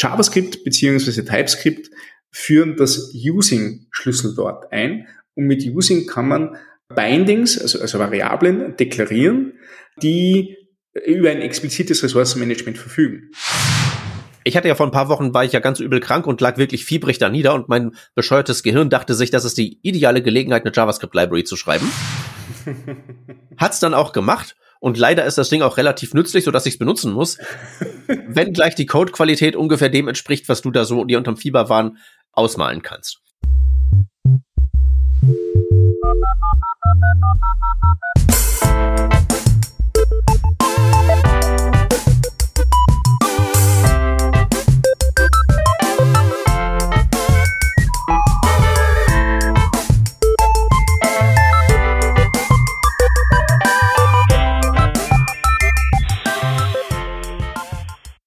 JavaScript beziehungsweise TypeScript führen das Using-Schlüssel dort ein. Und mit Using kann man Bindings, also, also Variablen, deklarieren, die über ein explizites Ressourcenmanagement verfügen. Ich hatte ja vor ein paar Wochen, war ich ja ganz übel krank und lag wirklich fiebrig da nieder und mein bescheuertes Gehirn dachte sich, das ist die ideale Gelegenheit, eine JavaScript-Library zu schreiben. Hat's dann auch gemacht und leider ist das Ding auch relativ nützlich, so dass ich es benutzen muss. wenn gleich die Codequalität ungefähr dem entspricht, was du da so dir unterm Fieberwahn ausmalen kannst.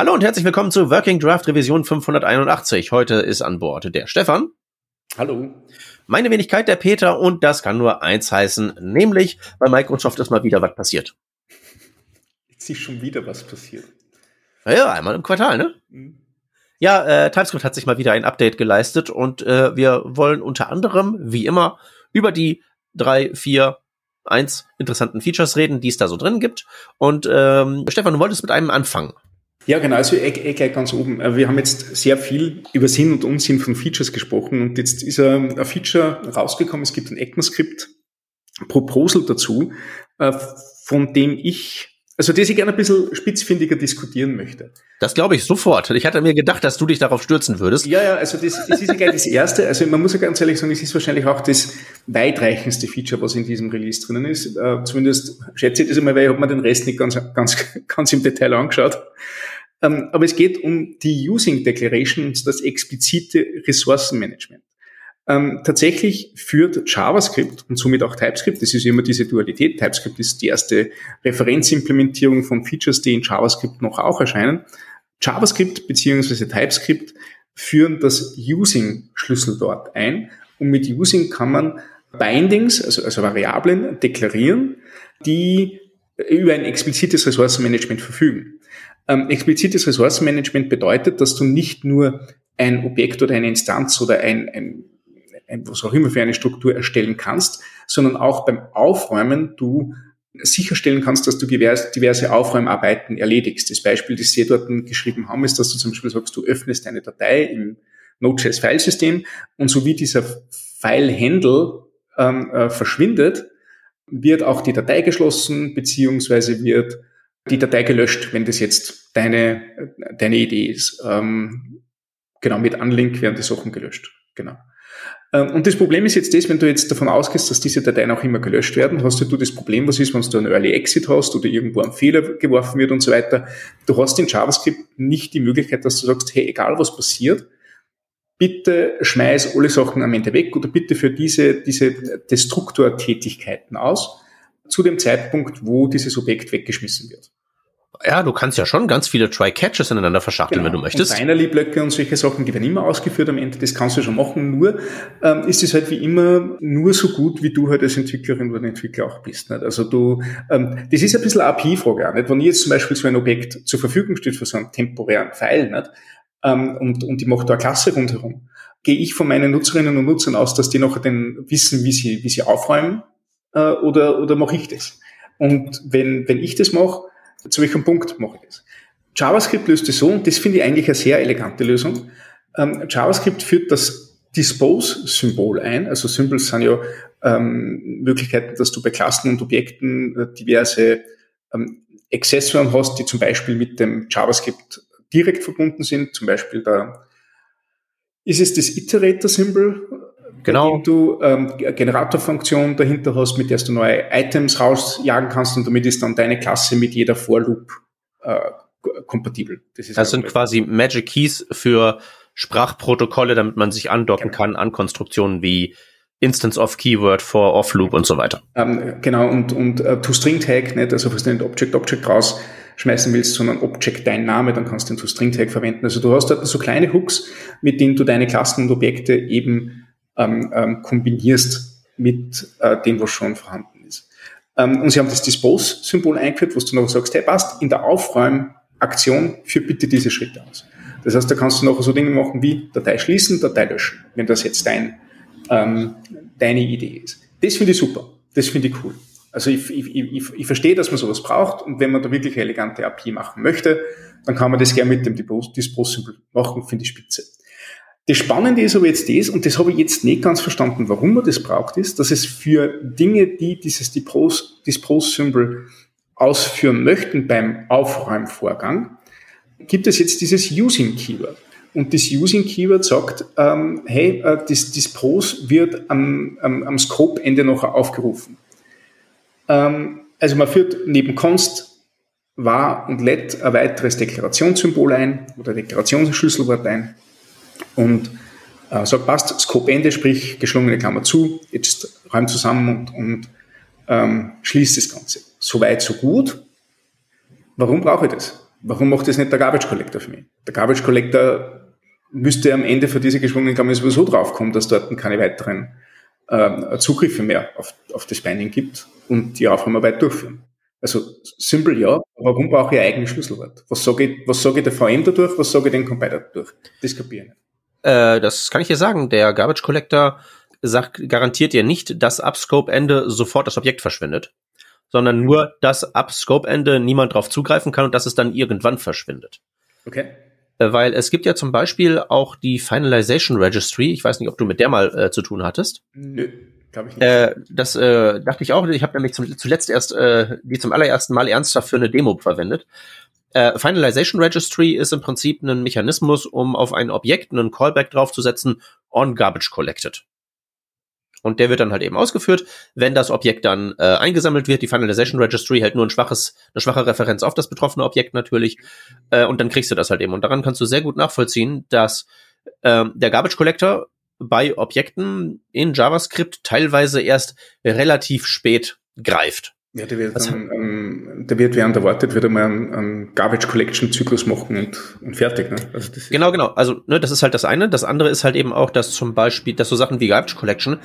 Hallo und herzlich willkommen zu Working Draft Revision 581. Heute ist an Bord der Stefan. Hallo. Meine Wenigkeit der Peter und das kann nur eins heißen, nämlich bei Microsoft ist mal wieder was passiert. Jetzt ist schon wieder was passiert. Ja, einmal im Quartal, ne? Mhm. Ja, äh, TypeScript hat sich mal wieder ein Update geleistet und äh, wir wollen unter anderem, wie immer, über die drei, vier, eins interessanten Features reden, die es da so drin gibt. Und ähm, Stefan, du wolltest mit einem anfangen. Ja, genau, also eh, eh gleich ganz oben. Äh, wir haben jetzt sehr viel über Sinn und Unsinn von Features gesprochen und jetzt ist ein Feature rausgekommen. Es gibt ein ECMAScript Proposal dazu, äh, von dem ich, also das ich gerne ein bisschen spitzfindiger diskutieren möchte. Das glaube ich sofort. Ich hatte mir gedacht, dass du dich darauf stürzen würdest. Ja, ja, also das, das ist ja gleich das Erste. Also man muss ja ganz ehrlich sagen, es ist wahrscheinlich auch das weitreichendste Feature, was in diesem Release drinnen ist. Äh, zumindest schätze ich das einmal, weil ich habe mir den Rest nicht ganz, ganz, ganz im Detail angeschaut. Ähm, aber es geht um die Using Declaration und das explizite Ressourcenmanagement. Ähm, tatsächlich führt JavaScript und somit auch TypeScript, das ist immer diese Dualität, TypeScript ist die erste Referenzimplementierung von Features, die in JavaScript noch auch erscheinen. JavaScript beziehungsweise TypeScript führen das Using-Schlüssel dort ein. Und mit Using kann man Bindings, also, also Variablen, deklarieren, die über ein explizites Ressourcenmanagement verfügen. Ähm, explizites Ressourcenmanagement bedeutet, dass du nicht nur ein Objekt oder eine Instanz oder ein, ein, ein was auch immer für eine Struktur erstellen kannst, sondern auch beim Aufräumen du sicherstellen kannst, dass du diverse Aufräumarbeiten erledigst. Das Beispiel, das Sie dort geschrieben haben, ist, dass du zum Beispiel sagst, du öffnest eine Datei im Node.js-Filesystem und so wie dieser File-Handle ähm, äh, verschwindet, wird auch die Datei geschlossen, beziehungsweise wird die Datei gelöscht, wenn das jetzt deine, deine Idee ist. Ähm, genau, mit Unlink werden die Sachen gelöscht. Genau. Ähm, und das Problem ist jetzt das, wenn du jetzt davon ausgehst, dass diese Dateien auch immer gelöscht werden, hast du das Problem, was ist, wenn du einen Early Exit hast oder irgendwo ein Fehler geworfen wird und so weiter. Du hast in JavaScript nicht die Möglichkeit, dass du sagst, hey, egal was passiert, bitte schmeiß alle Sachen am Ende weg oder bitte für diese, diese Destruktortätigkeiten aus zu dem Zeitpunkt, wo dieses Objekt weggeschmissen wird. Ja, du kannst ja schon ganz viele Try-Catches ineinander verschachteln, genau. wenn du möchtest. Und Binary-Blöcke und solche Sachen, die werden immer ausgeführt am Ende, das kannst du schon machen, nur ähm, ist es halt wie immer nur so gut, wie du halt als Entwicklerin oder Entwickler auch bist. Nicht? Also du, ähm, das ist ein bisschen eine API-Frage auch, nicht? Wenn ich jetzt zum Beispiel so ein Objekt zur Verfügung steht für so einen temporären Pfeil, nicht? Ähm, und, und ich mache da eine Klasse rundherum, gehe ich von meinen Nutzerinnen und Nutzern aus, dass die nachher dann wissen, wie sie, wie sie aufräumen, äh, oder, oder mache ich das? Und wenn, wenn ich das mache, zu welchem Punkt mache ich das? JavaScript löst es so, und das finde ich eigentlich eine sehr elegante Lösung. Ähm, JavaScript führt das Dispose-Symbol ein. Also Symbols sind ja ähm, Möglichkeiten, dass du bei Klassen und Objekten äh, diverse ähm, Accessoren hast, die zum Beispiel mit dem JavaScript direkt verbunden sind. Zum Beispiel da ist es das Iterator-Symbol, genau. indem du ähm, Generatorfunktion dahinter hast, mit der du neue Items rausjagen kannst und damit ist dann deine Klasse mit jeder For-Loop äh, kompatibel. Das, das sind quasi Magic Keys für Sprachprotokolle, damit man sich andocken genau. kann an Konstruktionen wie Instance of Keyword for Off Loop und so weiter. Ähm, genau, und, und uh, To-String-Tag, nicht, also was du nicht Object-Object rausschmeißen willst, sondern Object dein Name, dann kannst du den To-String-Tag verwenden. Also du hast dort so kleine Hooks, mit denen du deine Klassen und Objekte eben ähm, ähm, kombinierst mit äh, dem, was schon vorhanden ist. Ähm, und sie haben das Dispose-Symbol eingeführt, wo du noch sagst, hey, passt, in der Aufräumaktion führ bitte diese Schritte aus. Das heißt, da kannst du noch so Dinge machen wie Datei schließen, Datei löschen, wenn das jetzt dein ähm, deine Idee ist. Das finde ich super. Das finde ich cool. Also ich, ich, ich, ich verstehe, dass man sowas braucht und wenn man da wirklich elegante API machen möchte, dann kann man das gerne mit dem Dispose-Symbol machen, finde ich spitze. Das Spannende ist aber jetzt das, und das habe ich jetzt nicht ganz verstanden, warum man das braucht, ist, dass es für Dinge, die dieses Dispose-Symbol ausführen möchten beim Aufräumvorgang, gibt es jetzt dieses Using-Keyword. Und das Using-Keyword sagt, ähm, hey, äh, das, Pros wird am, am, am Scope-Ende noch aufgerufen. Ähm, also man führt neben const war und let ein weiteres Deklarationssymbol ein oder Deklarationsschlüsselwort ein und äh, sagt, passt, Scope-Ende, sprich geschlungene Klammer zu, jetzt räumt zusammen und, und ähm, schließt das Ganze. Soweit, so gut. Warum brauche ich das? Warum macht das nicht der Garbage Collector für mich? Der Garbage Collector müsste am Ende für diese geschwungenen Klammern sowieso draufkommen, dass dort keine weiteren äh, Zugriffe mehr auf, auf das Binding gibt und die Aufräumarbeit durchführen. Also simpel ja, warum brauche ich ein eigenes Schlüsselwort? Was sage ich, was sage ich der VM dadurch, was sage ich dem Compiler dadurch? Das kapiere ich nicht. Äh, das kann ich dir sagen. Der Garbage Collector sagt, garantiert dir nicht, dass ab Scope-Ende sofort das Objekt verschwindet, sondern nur, dass ab Scope-Ende niemand drauf zugreifen kann und dass es dann irgendwann verschwindet. Okay. Äh, weil es gibt ja zum Beispiel auch die Finalization Registry. Ich weiß nicht, ob du mit der mal äh, zu tun hattest. Nö. Glaube ich nicht. Äh, das äh, dachte ich auch. Ich habe nämlich zum, zuletzt erst äh, die zum allerersten Mal ernsthaft für eine Demo verwendet. Äh, Finalization Registry ist im Prinzip ein Mechanismus, um auf ein Objekt einen Callback draufzusetzen, on garbage collected. Und der wird dann halt eben ausgeführt, wenn das Objekt dann äh, eingesammelt wird. Die Finalization Registry hält nur ein schwaches, eine schwache Referenz auf das betroffene Objekt natürlich. Äh, und dann kriegst du das halt eben. Und daran kannst du sehr gut nachvollziehen, dass äh, der Garbage Collector bei Objekten in JavaScript teilweise erst relativ spät greift. Ja, der wird, also, dann, ähm, der wird während erwartet, wird er mal einen, einen Garbage Collection Zyklus machen und, und fertig. Ne? Also genau, genau. Also ne, das ist halt das eine. Das andere ist halt eben auch, dass zum Beispiel, dass so Sachen wie Garbage Collection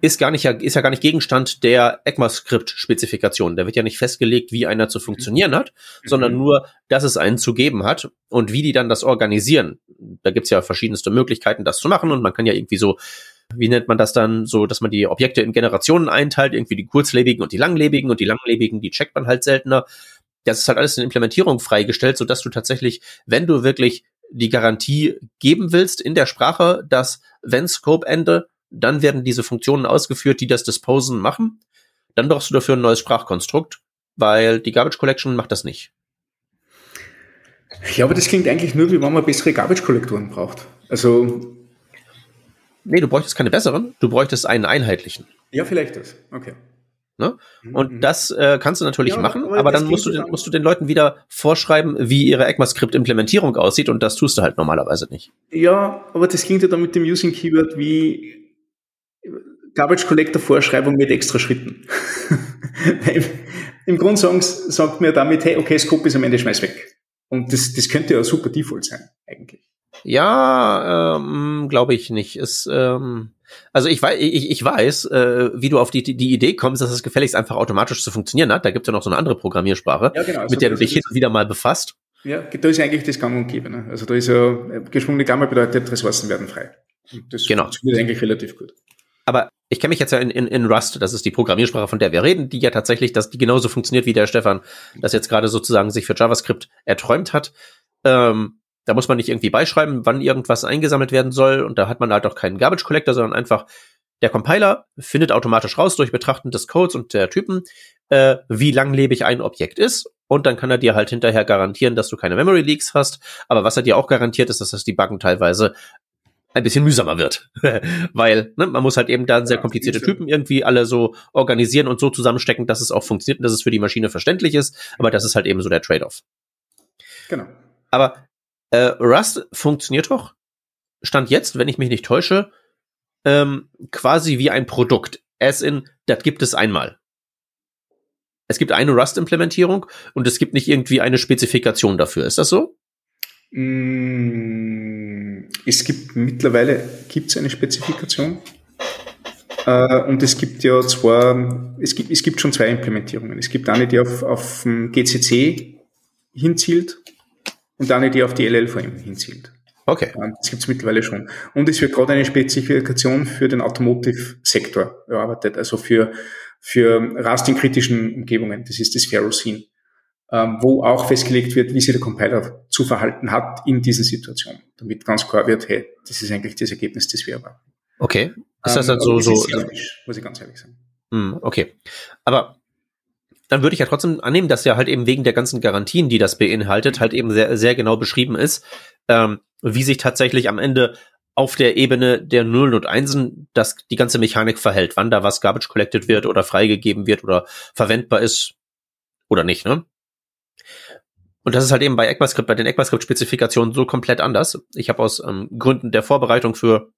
ist gar nicht ist ja gar nicht Gegenstand der ECMAScript-Spezifikation. Da wird ja nicht festgelegt, wie einer zu funktionieren hat, mhm. sondern nur, dass es einen zu geben hat und wie die dann das organisieren. Da gibt's ja verschiedenste Möglichkeiten, das zu machen und man kann ja irgendwie so wie nennt man das dann so, dass man die Objekte in Generationen einteilt, irgendwie die kurzlebigen und die langlebigen und die langlebigen, die checkt man halt seltener. Das ist halt alles in Implementierung freigestellt, so dass du tatsächlich, wenn du wirklich die Garantie geben willst in der Sprache, dass wenn Scope Ende, dann werden diese Funktionen ausgeführt, die das Disposen machen. Dann brauchst du dafür ein neues Sprachkonstrukt, weil die Garbage Collection macht das nicht. Ja, aber das klingt eigentlich nur, wie wenn man bessere Garbage-Kollektoren braucht. Also Nee, du bräuchtest keine besseren, du bräuchtest einen einheitlichen. Ja, vielleicht das. Okay. Ne? Mhm, und mhm. das äh, kannst du natürlich ja, machen, aber, aber dann musst du, den, musst du den Leuten wieder vorschreiben, wie ihre ECMAScript-Implementierung aussieht und das tust du halt normalerweise nicht. Ja, aber das klingt ja dann mit dem Using Keyword wie Garbage Collector Vorschreibung mit extra Schritten. Im Grunde sagt mir damit, hey, okay, Scope ist am Ende schmeiß weg. Und das, das könnte ja super Default sein, eigentlich. Ja, ähm, glaube ich nicht. Es, ähm, also ich weiß, ich, ich weiß, äh, wie du auf die, die Idee kommst, dass es gefälligst einfach automatisch zu funktionieren hat. Da gibt's ja noch so eine andere Programmiersprache, ja, genau, mit der du dich hin und wieder mal befasst. Ja, da ist eigentlich das Gang und Gäbe. Ne? Also da ist ja, äh, geschwungene Klammer bedeutet, Ressourcen werden frei. Und das genau. funktioniert eigentlich relativ gut. Aber ich kenne mich jetzt ja in, in, in Rust, das ist die Programmiersprache, von der wir reden, die ja tatsächlich, dass die genauso funktioniert, wie der Stefan das jetzt gerade sozusagen sich für JavaScript erträumt hat. Ähm, da muss man nicht irgendwie beischreiben, wann irgendwas eingesammelt werden soll. Und da hat man halt auch keinen Garbage Collector, sondern einfach der Compiler findet automatisch raus durch Betrachten des Codes und der Typen, äh, wie langlebig ein Objekt ist. Und dann kann er dir halt hinterher garantieren, dass du keine Memory Leaks hast. Aber was er dir auch garantiert, ist, dass das Debuggen teilweise ein bisschen mühsamer wird. Weil ne, man muss halt eben da sehr komplizierte Typen irgendwie alle so organisieren und so zusammenstecken, dass es auch funktioniert und dass es für die Maschine verständlich ist. Aber das ist halt eben so der Trade-off. Genau. Aber äh, Rust funktioniert doch, stand jetzt, wenn ich mich nicht täusche, ähm, quasi wie ein Produkt. As in, das gibt es einmal. Es gibt eine Rust-Implementierung und es gibt nicht irgendwie eine Spezifikation dafür. Ist das so? Mm, es gibt mittlerweile gibt's eine Spezifikation. Äh, und es gibt ja zwar, es gibt, es gibt schon zwei Implementierungen. Es gibt eine, die auf, auf GCC hinzielt und eine, die auf die LLVM hinzielt. Okay. Das gibt's mittlerweile schon. Und es wird gerade eine Spezifikation für den Automotive-Sektor erarbeitet, also für, für Rast in kritischen Umgebungen. Das ist das Ferrocene, ähm, wo auch festgelegt wird, wie sich der Compiler zu verhalten hat in diesen Situationen, damit ganz klar wird, hey, das ist eigentlich das Ergebnis, das wir erwarten. Okay. Ist das ähm, dann so, so, so muss ich ganz ehrlich sagen. Hm, okay. Aber dann würde ich ja trotzdem annehmen, dass ja halt eben wegen der ganzen Garantien, die das beinhaltet, halt eben sehr, sehr genau beschrieben ist, ähm, wie sich tatsächlich am Ende auf der Ebene der Nullen und Einsen das, die ganze Mechanik verhält, wann da was garbage collected wird oder freigegeben wird oder verwendbar ist oder nicht, ne? Und das ist halt eben bei ECMAScript, bei den ECMAScript-Spezifikationen so komplett anders. Ich habe aus ähm, Gründen der Vorbereitung für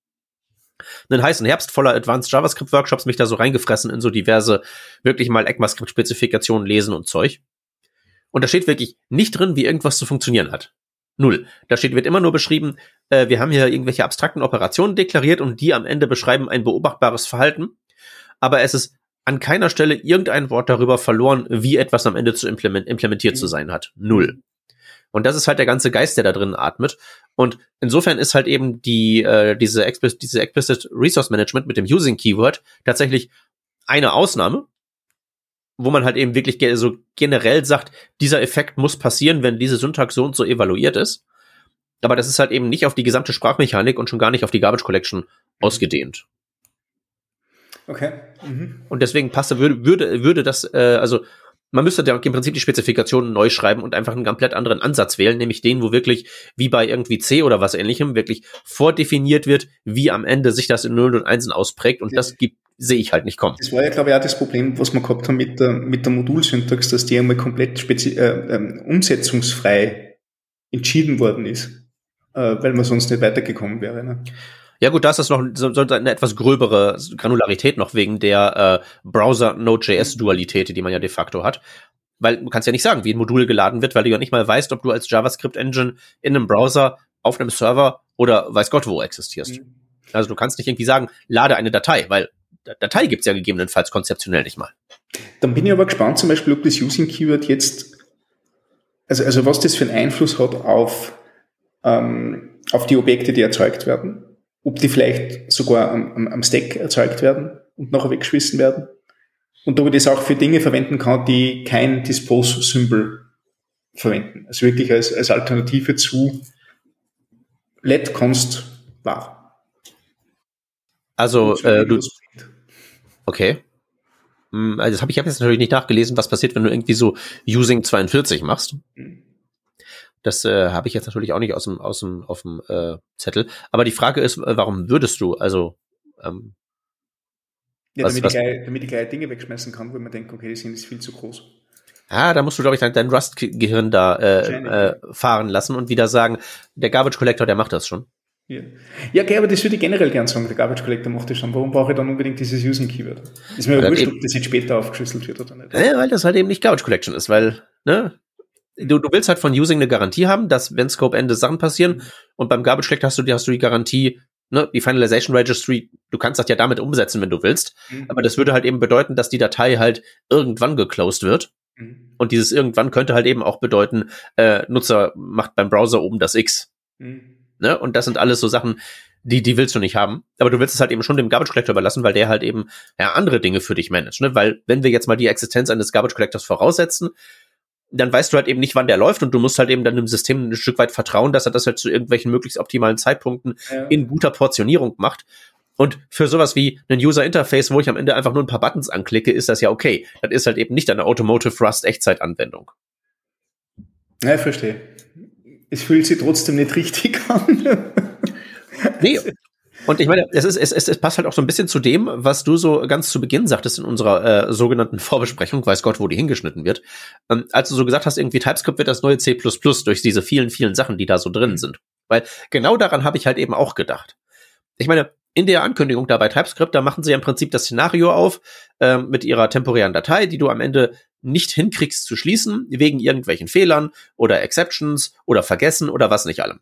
einen heißen Herbst voller Advanced JavaScript Workshops mich da so reingefressen in so diverse wirklich mal ECMAScript Spezifikationen lesen und Zeug. Und da steht wirklich nicht drin, wie irgendwas zu funktionieren hat. Null. Da steht, wird immer nur beschrieben, äh, wir haben hier irgendwelche abstrakten Operationen deklariert und die am Ende beschreiben ein beobachtbares Verhalten. Aber es ist an keiner Stelle irgendein Wort darüber verloren, wie etwas am Ende zu implement implementiert mhm. zu sein hat. Null. Und das ist halt der ganze Geist, der da drin atmet. Und insofern ist halt eben die, äh, diese, explicit, diese explicit Resource Management mit dem Using Keyword tatsächlich eine Ausnahme, wo man halt eben wirklich so generell sagt, dieser Effekt muss passieren, wenn diese Syntax so und so evaluiert ist. Aber das ist halt eben nicht auf die gesamte Sprachmechanik und schon gar nicht auf die Garbage Collection ausgedehnt. Okay. Mhm. Und deswegen passte, würde, würde, würde das, äh, also man müsste ja im Prinzip die Spezifikationen neu schreiben und einfach einen komplett anderen Ansatz wählen, nämlich den, wo wirklich, wie bei irgendwie C oder was ähnlichem, wirklich vordefiniert wird, wie am Ende sich das in 0 und 1 ausprägt und das gibt, sehe ich halt nicht kommen. Das war ja, glaube ich, auch das Problem, was wir gehabt haben mit der, mit der Modulsyntax, dass die einmal komplett spezi äh, äh, umsetzungsfrei entschieden worden ist, äh, weil man sonst nicht weitergekommen wäre. Ne? Ja gut, da ist das noch so, so eine etwas gröbere Granularität noch wegen der äh, Browser-Node.js-Dualität, die man ja de facto hat. Weil du kannst ja nicht sagen, wie ein Modul geladen wird, weil du ja nicht mal weißt, ob du als JavaScript-Engine in einem Browser, auf einem Server oder weiß Gott wo existierst. Mhm. Also du kannst nicht irgendwie sagen, lade eine Datei, weil Datei gibt's ja gegebenenfalls konzeptionell nicht mal. Dann bin ich aber gespannt zum Beispiel, ob das Using Keyword jetzt, also, also was das für einen Einfluss hat auf, ähm, auf die Objekte, die erzeugt werden ob die vielleicht sogar am, am Stack erzeugt werden und nachher weggeschmissen werden. Und ob ich das auch für Dinge verwenden kann, die kein Dispose-Symbol verwenden. Also wirklich als, als Alternative zu Let Const war. Also, äh, du, okay. Hm, also das habe ich hab jetzt natürlich nicht nachgelesen, was passiert, wenn du irgendwie so Using 42 machst. Mhm. Das äh, habe ich jetzt natürlich auch nicht aus dem, aus dem, auf dem äh, Zettel. Aber die Frage ist, äh, warum würdest du? Also ähm, ja, was, damit, was, ich gleich, damit ich gleich Dinge wegschmeißen kann, wo man denkt, okay, die sind jetzt viel zu groß. Ah, da musst du, glaube ich, dein, dein Rust-Gehirn da äh, äh, fahren lassen und wieder sagen, der Garbage Collector, der macht das schon. Ja, ja okay, aber das würde ich generell gern sagen, der Garbage Collector macht das schon. Warum brauche ich dann unbedingt dieses Using Keyword? Ist mir ja wurscht, ob das jetzt später aufgeschlüsselt wird oder nicht. Ja, weil das halt eben nicht Garbage Collection ist, weil, ne, du, du willst halt von Using eine Garantie haben, dass wenn Scope Ende Sachen passieren und beim Garbage Collect hast du, hast du die Garantie, ne, die Finalization Registry, du kannst das ja damit umsetzen, wenn du willst. Mhm. Aber das würde halt eben bedeuten, dass die Datei halt irgendwann geclosed wird. Mhm. Und dieses irgendwann könnte halt eben auch bedeuten, äh, Nutzer macht beim Browser oben das X. Mhm. Ne? Und das sind alles so Sachen, die, die willst du nicht haben. Aber du willst es halt eben schon dem Garbage Collector überlassen, weil der halt eben ja, andere Dinge für dich managt. Ne? Weil wenn wir jetzt mal die Existenz eines Garbage Collectors voraussetzen, dann weißt du halt eben nicht, wann der läuft und du musst halt eben dann dem System ein Stück weit vertrauen, dass er das halt zu irgendwelchen möglichst optimalen Zeitpunkten ja. in guter Portionierung macht. Und für sowas wie ein User Interface, wo ich am Ende einfach nur ein paar Buttons anklicke, ist das ja okay. Das ist halt eben nicht eine Automotive Rust Echtzeitanwendung. Ja, ich verstehe. Es fühlt sich trotzdem nicht richtig an. nee, Und ich meine, es, ist, es, es, es passt halt auch so ein bisschen zu dem, was du so ganz zu Beginn sagtest in unserer äh, sogenannten Vorbesprechung, weiß Gott, wo die hingeschnitten wird. Ähm, als du so gesagt hast, irgendwie TypeScript wird das neue C durch diese vielen, vielen Sachen, die da so drin sind. Weil genau daran habe ich halt eben auch gedacht. Ich meine, in der Ankündigung da bei TypeScript, da machen sie ja im Prinzip das Szenario auf äh, mit ihrer temporären Datei, die du am Ende nicht hinkriegst zu schließen, wegen irgendwelchen Fehlern oder Exceptions oder Vergessen oder was nicht allem.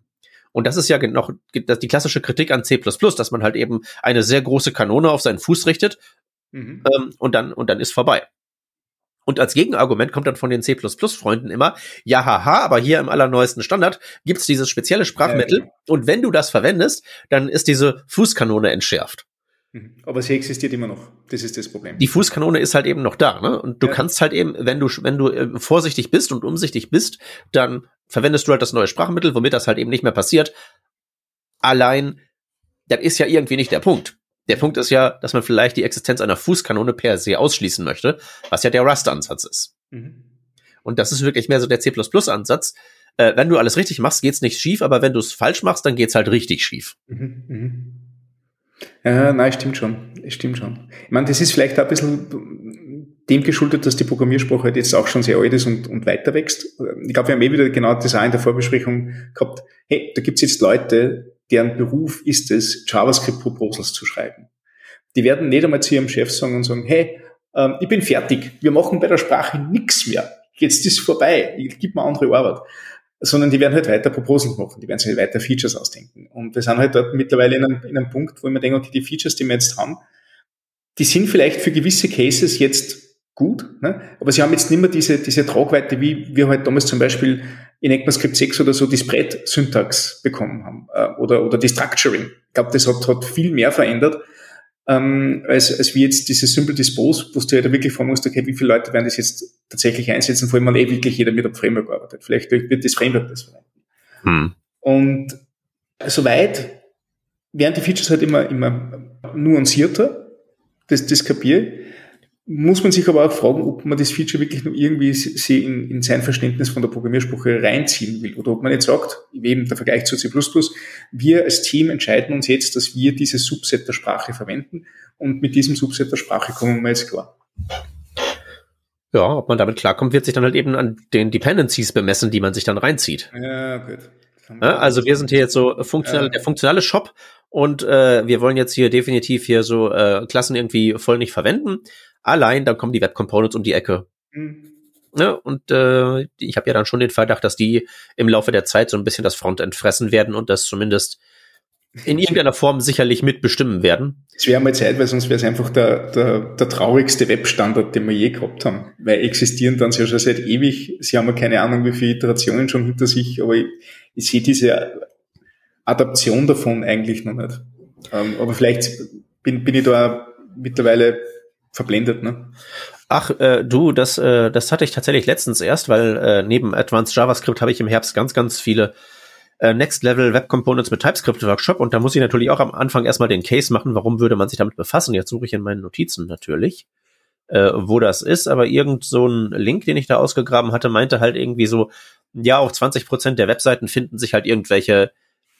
Und das ist ja noch die klassische Kritik an C++, dass man halt eben eine sehr große Kanone auf seinen Fuß richtet mhm. ähm, und dann und dann ist vorbei. Und als Gegenargument kommt dann von den C++-Freunden immer, ja, haha, aber hier im allerneuesten Standard gibt's dieses spezielle Sprachmittel ja, genau. und wenn du das verwendest, dann ist diese Fußkanone entschärft. Mhm. Aber sie existiert immer noch. Das ist das Problem. Die Fußkanone ist halt eben noch da, ne? Und du ja. kannst halt eben, wenn du, wenn du äh, vorsichtig bist und umsichtig bist, dann verwendest du halt das neue Sprachmittel, womit das halt eben nicht mehr passiert. Allein, das ist ja irgendwie nicht der Punkt. Der Punkt ist ja, dass man vielleicht die Existenz einer Fußkanone per se ausschließen möchte, was ja der Rust-Ansatz ist. Mhm. Und das ist wirklich mehr so der C++-Ansatz. Äh, wenn du alles richtig machst, geht's nicht schief, aber wenn du es falsch machst, dann geht's halt richtig schief. Mhm. Mhm. Ja, nein, stimmt schon. Stimmt schon. Ich meine, das ist vielleicht auch ein bisschen dem geschuldet, dass die Programmiersprache halt jetzt auch schon sehr alt ist und, und weiter wächst. Ich glaube, wir haben eh wieder genau das auch in der Vorbesprechung gehabt. Hey, da gibt's jetzt Leute, deren Beruf ist es, JavaScript-Proposals zu schreiben. Die werden nicht einmal zu ihrem Chef sagen und sagen, hey, ähm, ich bin fertig, wir machen bei der Sprache nichts mehr. Jetzt ist vorbei, ich gib mir andere Arbeit sondern die werden halt weiter Proposals machen, die werden sich halt weiter Features ausdenken. Und wir sind halt dort mittlerweile in einem, in einem Punkt, wo ich mir denke, okay, die Features, die wir jetzt haben, die sind vielleicht für gewisse Cases jetzt gut, ne? aber sie haben jetzt nicht mehr diese, diese Tragweite, wie wir halt damals zum Beispiel in ECMAScript 6 oder so die Spread-Syntax bekommen haben äh, oder, oder die Structuring. Ich glaube, das hat, hat viel mehr verändert, ähm, als, als wie jetzt diese Simple Dispose, wo du ja da wirklich fragen musst, okay, wie viele Leute werden das jetzt tatsächlich einsetzen, vor allem wenn eh wirklich jeder mit einem Framework arbeitet. Vielleicht wird das Framework das verwenden. Hm. Und soweit werden die Features halt immer, immer nuancierter, das, das kapiere muss man sich aber auch fragen, ob man das Feature wirklich nur irgendwie sie in, in sein Verständnis von der Programmiersprache reinziehen will. Oder ob man jetzt sagt, eben der Vergleich zu C++, wir als Team entscheiden uns jetzt, dass wir dieses Subset der Sprache verwenden und mit diesem Subset der Sprache kommen wir jetzt klar. Ja, ob man damit klarkommt, wird sich dann halt eben an den Dependencies bemessen, die man sich dann reinzieht. Ja, gut. Ja, also wir sind hier jetzt so funktional, ja. der funktionale Shop und äh, wir wollen jetzt hier definitiv hier so äh, Klassen irgendwie voll nicht verwenden allein, dann kommen die Web Components um die Ecke. Mhm. Ja, und äh, ich habe ja dann schon den Verdacht, dass die im Laufe der Zeit so ein bisschen das Frontend fressen werden und das zumindest in irgendeiner Form sicherlich mitbestimmen werden. Es wäre mal Zeit, weil sonst wäre es einfach der, der, der traurigste Webstandard, den wir je gehabt haben. Weil existieren dann ja schon seit ewig. Sie haben ja keine Ahnung, wie viele Iterationen schon hinter sich, aber ich, ich sehe diese Adaption davon eigentlich noch nicht. Ähm, aber vielleicht bin, bin ich da mittlerweile verblendet, ne? Ach, äh, du, das, äh, das hatte ich tatsächlich letztens erst, weil äh, neben Advanced JavaScript habe ich im Herbst ganz, ganz viele äh, Next Level Web Components mit TypeScript Workshop und da muss ich natürlich auch am Anfang erstmal den Case machen, warum würde man sich damit befassen. Jetzt suche ich in meinen Notizen natürlich, äh, wo das ist, aber irgend so ein Link, den ich da ausgegraben hatte, meinte halt irgendwie so, ja, auch 20 Prozent der Webseiten finden sich halt irgendwelche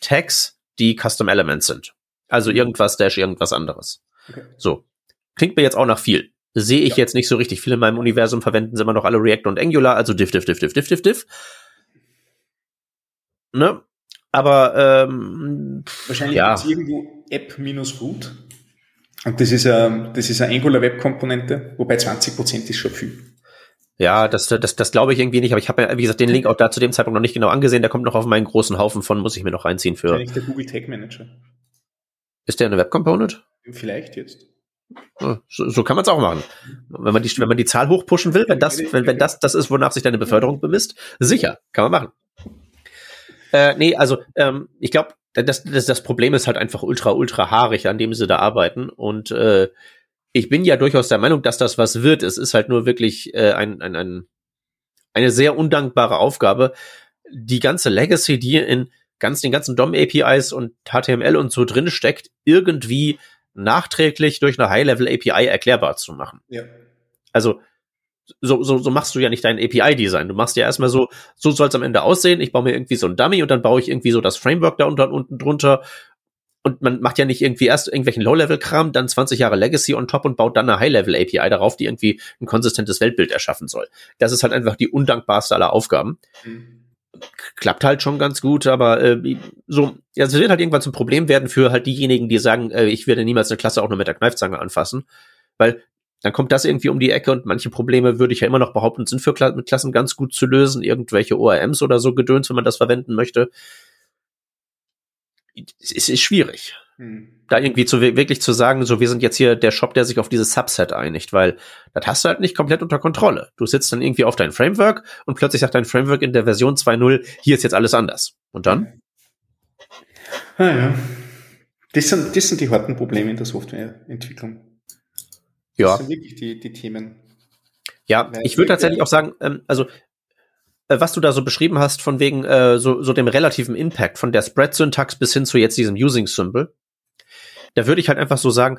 Tags, die Custom Elements sind. Also irgendwas dash irgendwas anderes. Okay. So. Klingt mir jetzt auch nach viel. Sehe ich ja. jetzt nicht so richtig. Viele in meinem Universum verwenden sie immer noch alle React und Angular, also diff, diff, diff, diff, diff, diff, diff. Ne? Aber ähm, wahrscheinlich ja. irgendwo App minus Root. Und das ist ein, das ist eine Angular Web Komponente, wobei 20 Prozent ist schon viel. Ja, das, das, das glaube ich irgendwie nicht, aber ich habe ja, wie gesagt, den Link auch da zu dem Zeitpunkt noch nicht genau angesehen. Der kommt noch auf meinen großen Haufen von, muss ich mir noch reinziehen für. Wahrscheinlich der Google Tag Manager. Ist der eine Web Component? Vielleicht jetzt. So, so kann man es auch machen. Wenn man die, wenn man die Zahl hochpushen will, wenn das, wenn, wenn das das ist, wonach sich deine Beförderung bemisst, sicher, kann man machen. Äh, nee, also ähm, ich glaube, das, das, das Problem ist halt einfach ultra, ultra haarig, an dem sie da arbeiten. Und äh, ich bin ja durchaus der Meinung, dass das was wird. Es ist halt nur wirklich äh, ein, ein, ein, eine sehr undankbare Aufgabe. Die ganze Legacy, die in ganz den ganzen DOM-APIs und HTML und so drin steckt, irgendwie nachträglich durch eine High-Level-API erklärbar zu machen. Ja. Also so, so, so machst du ja nicht dein API-Design. Du machst ja erstmal so, so soll es am Ende aussehen. Ich baue mir irgendwie so ein Dummy und dann baue ich irgendwie so das Framework da unten, unten drunter. und man macht ja nicht irgendwie erst irgendwelchen Low-Level-Kram, dann 20 Jahre Legacy on top und baut dann eine High-Level-API darauf, die irgendwie ein konsistentes Weltbild erschaffen soll. Das ist halt einfach die undankbarste aller Aufgaben. Mhm. Klappt halt schon ganz gut, aber äh, so, ja, es wird halt irgendwann zum Problem werden für halt diejenigen, die sagen, äh, ich werde niemals eine Klasse auch nur mit der Kneifzange anfassen, weil dann kommt das irgendwie um die Ecke und manche Probleme würde ich ja immer noch behaupten, sind für Kla mit Klassen ganz gut zu lösen, irgendwelche ORMs oder so gedöns, wenn man das verwenden möchte es ist schwierig. Hm. Da irgendwie zu wirklich zu sagen, so wir sind jetzt hier der Shop, der sich auf dieses Subset einigt, weil das hast du halt nicht komplett unter Kontrolle. Du sitzt dann irgendwie auf dein Framework und plötzlich sagt dein Framework in der Version 2.0, hier ist jetzt alles anders. Und dann? Ah, ja. Das sind, das sind die harten Probleme in der Softwareentwicklung. Ja. Das sind wirklich die, die Themen. Ja, ich würde tatsächlich auch sagen, ähm, also äh, was du da so beschrieben hast, von wegen äh, so, so dem relativen Impact, von der Spread-Syntax bis hin zu jetzt diesem Using-Symbol, da würde ich halt einfach so sagen,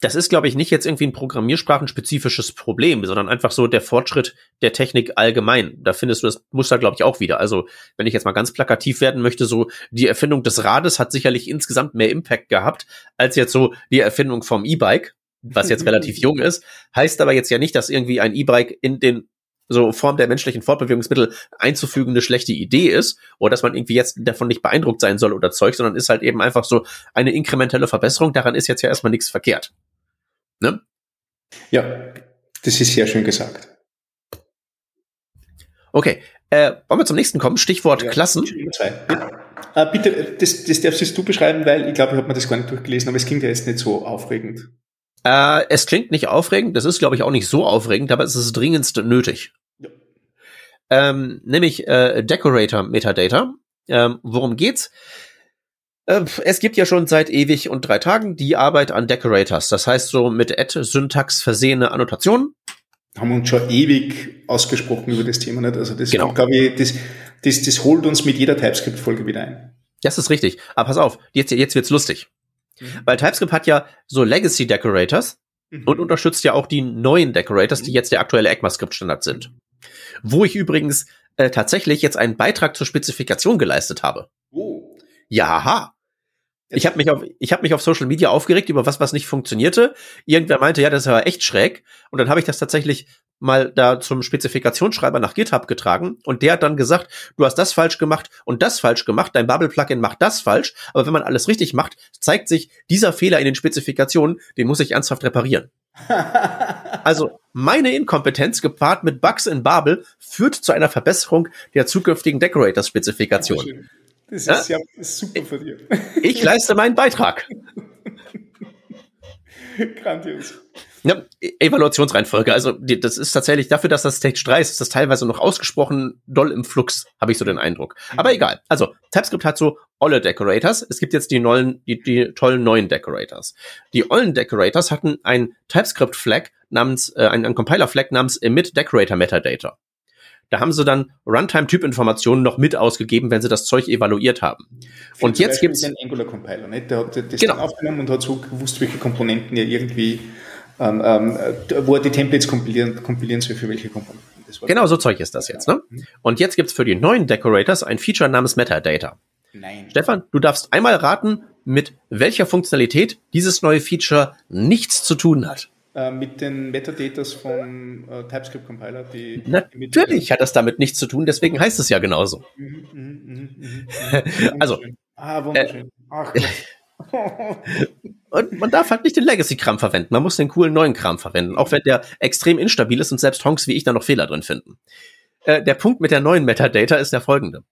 das ist, glaube ich, nicht jetzt irgendwie ein programmiersprachenspezifisches Problem, sondern einfach so der Fortschritt der Technik allgemein. Da findest du das Muster, glaube ich, auch wieder. Also, wenn ich jetzt mal ganz plakativ werden möchte, so die Erfindung des Rades hat sicherlich insgesamt mehr Impact gehabt, als jetzt so die Erfindung vom E-Bike, was jetzt relativ jung ist. Heißt aber jetzt ja nicht, dass irgendwie ein E-Bike in den so Form der menschlichen Fortbewegungsmittel einzufügen eine schlechte Idee ist oder dass man irgendwie jetzt davon nicht beeindruckt sein soll oder Zeug, sondern ist halt eben einfach so eine inkrementelle Verbesserung. Daran ist jetzt ja erstmal nichts verkehrt. Ne? Ja, das ist sehr schön gesagt. Okay, äh, wollen wir zum nächsten kommen? Stichwort ja, Klassen. Ja. Äh, bitte, das, das darfst du beschreiben, weil ich glaube, ich habe mir das gar nicht durchgelesen, aber es klingt ja jetzt nicht so aufregend. Äh, es klingt nicht aufregend, das ist, glaube ich, auch nicht so aufregend, aber es ist dringendst nötig. Ja. Ähm, nämlich äh, Decorator Metadata. Ähm, worum geht's? Äh, es gibt ja schon seit ewig und drei Tagen die Arbeit an Decorators. Das heißt so mit Add-Syntax versehene Annotationen. Haben wir uns schon ewig ausgesprochen über das Thema nicht. Also das genau. glaube ich, das, das, das holt uns mit jeder TypeScript-Folge wieder ein. Das ist richtig. Aber pass auf, jetzt, jetzt wird's lustig. Mhm. Weil TypeScript hat ja so Legacy Decorators mhm. und unterstützt ja auch die neuen Decorators, die mhm. jetzt der aktuelle ECMAScript-Standard sind. Wo ich übrigens äh, tatsächlich jetzt einen Beitrag zur Spezifikation geleistet habe. Oh. Ja, ich habe mich auf ich habe mich auf Social Media aufgeregt über was was nicht funktionierte. Irgendwer meinte, ja, das war echt schräg und dann habe ich das tatsächlich mal da zum Spezifikationsschreiber nach GitHub getragen und der hat dann gesagt, du hast das falsch gemacht und das falsch gemacht, dein Bubble Plugin macht das falsch, aber wenn man alles richtig macht, zeigt sich dieser Fehler in den Spezifikationen, den muss ich ernsthaft reparieren. also meine Inkompetenz gepaart mit Bugs in Babel führt zu einer Verbesserung der zukünftigen Decorators Spezifikation. Das ist ja, ja super für dir. Ich leiste meinen Beitrag. Grandios. Ja, Evaluationsreihenfolge. Also das ist tatsächlich dafür, dass das Stage 3 ist, ist das teilweise noch ausgesprochen doll im Flux, habe ich so den Eindruck. Aber mhm. egal. Also TypeScript hat so olle Decorators. Es gibt jetzt die neuen, die, die tollen neuen Decorators. Die ollen Decorators hatten ein TypeScript-Flag namens, äh, ein, ein Compiler-Flag namens emit Decorator Metadata. Da haben sie dann Runtime-Typ-Informationen noch mit ausgegeben, wenn sie das Zeug evaluiert haben. Für und jetzt gibt es den Angular-Compiler, nicht? Der hat das genau. aufgenommen und hat so gewusst, welche Komponenten er irgendwie, ähm, ähm, wo er die Templates kompilieren, kompilieren soll für welche Komponenten. Genau, so Zeug ist das jetzt. Ne? Mhm. Und jetzt gibt's für die neuen Decorators ein Feature namens Metadata. Nein. Stefan, du darfst einmal raten, mit welcher Funktionalität dieses neue Feature nichts zu tun hat. Äh, mit den Metadatas vom äh, TypeScript Compiler. Die, Natürlich die hat das damit nichts zu tun, deswegen heißt es ja genauso. Mhm, mh, mh, mh, also. Ah, wunderschön. Äh, Ach, und man darf halt nicht den Legacy-Kram verwenden. Man muss den coolen neuen Kram verwenden, auch wenn der extrem instabil ist und selbst Honks wie ich da noch Fehler drin finden. Äh, der Punkt mit der neuen Metadata ist der folgende.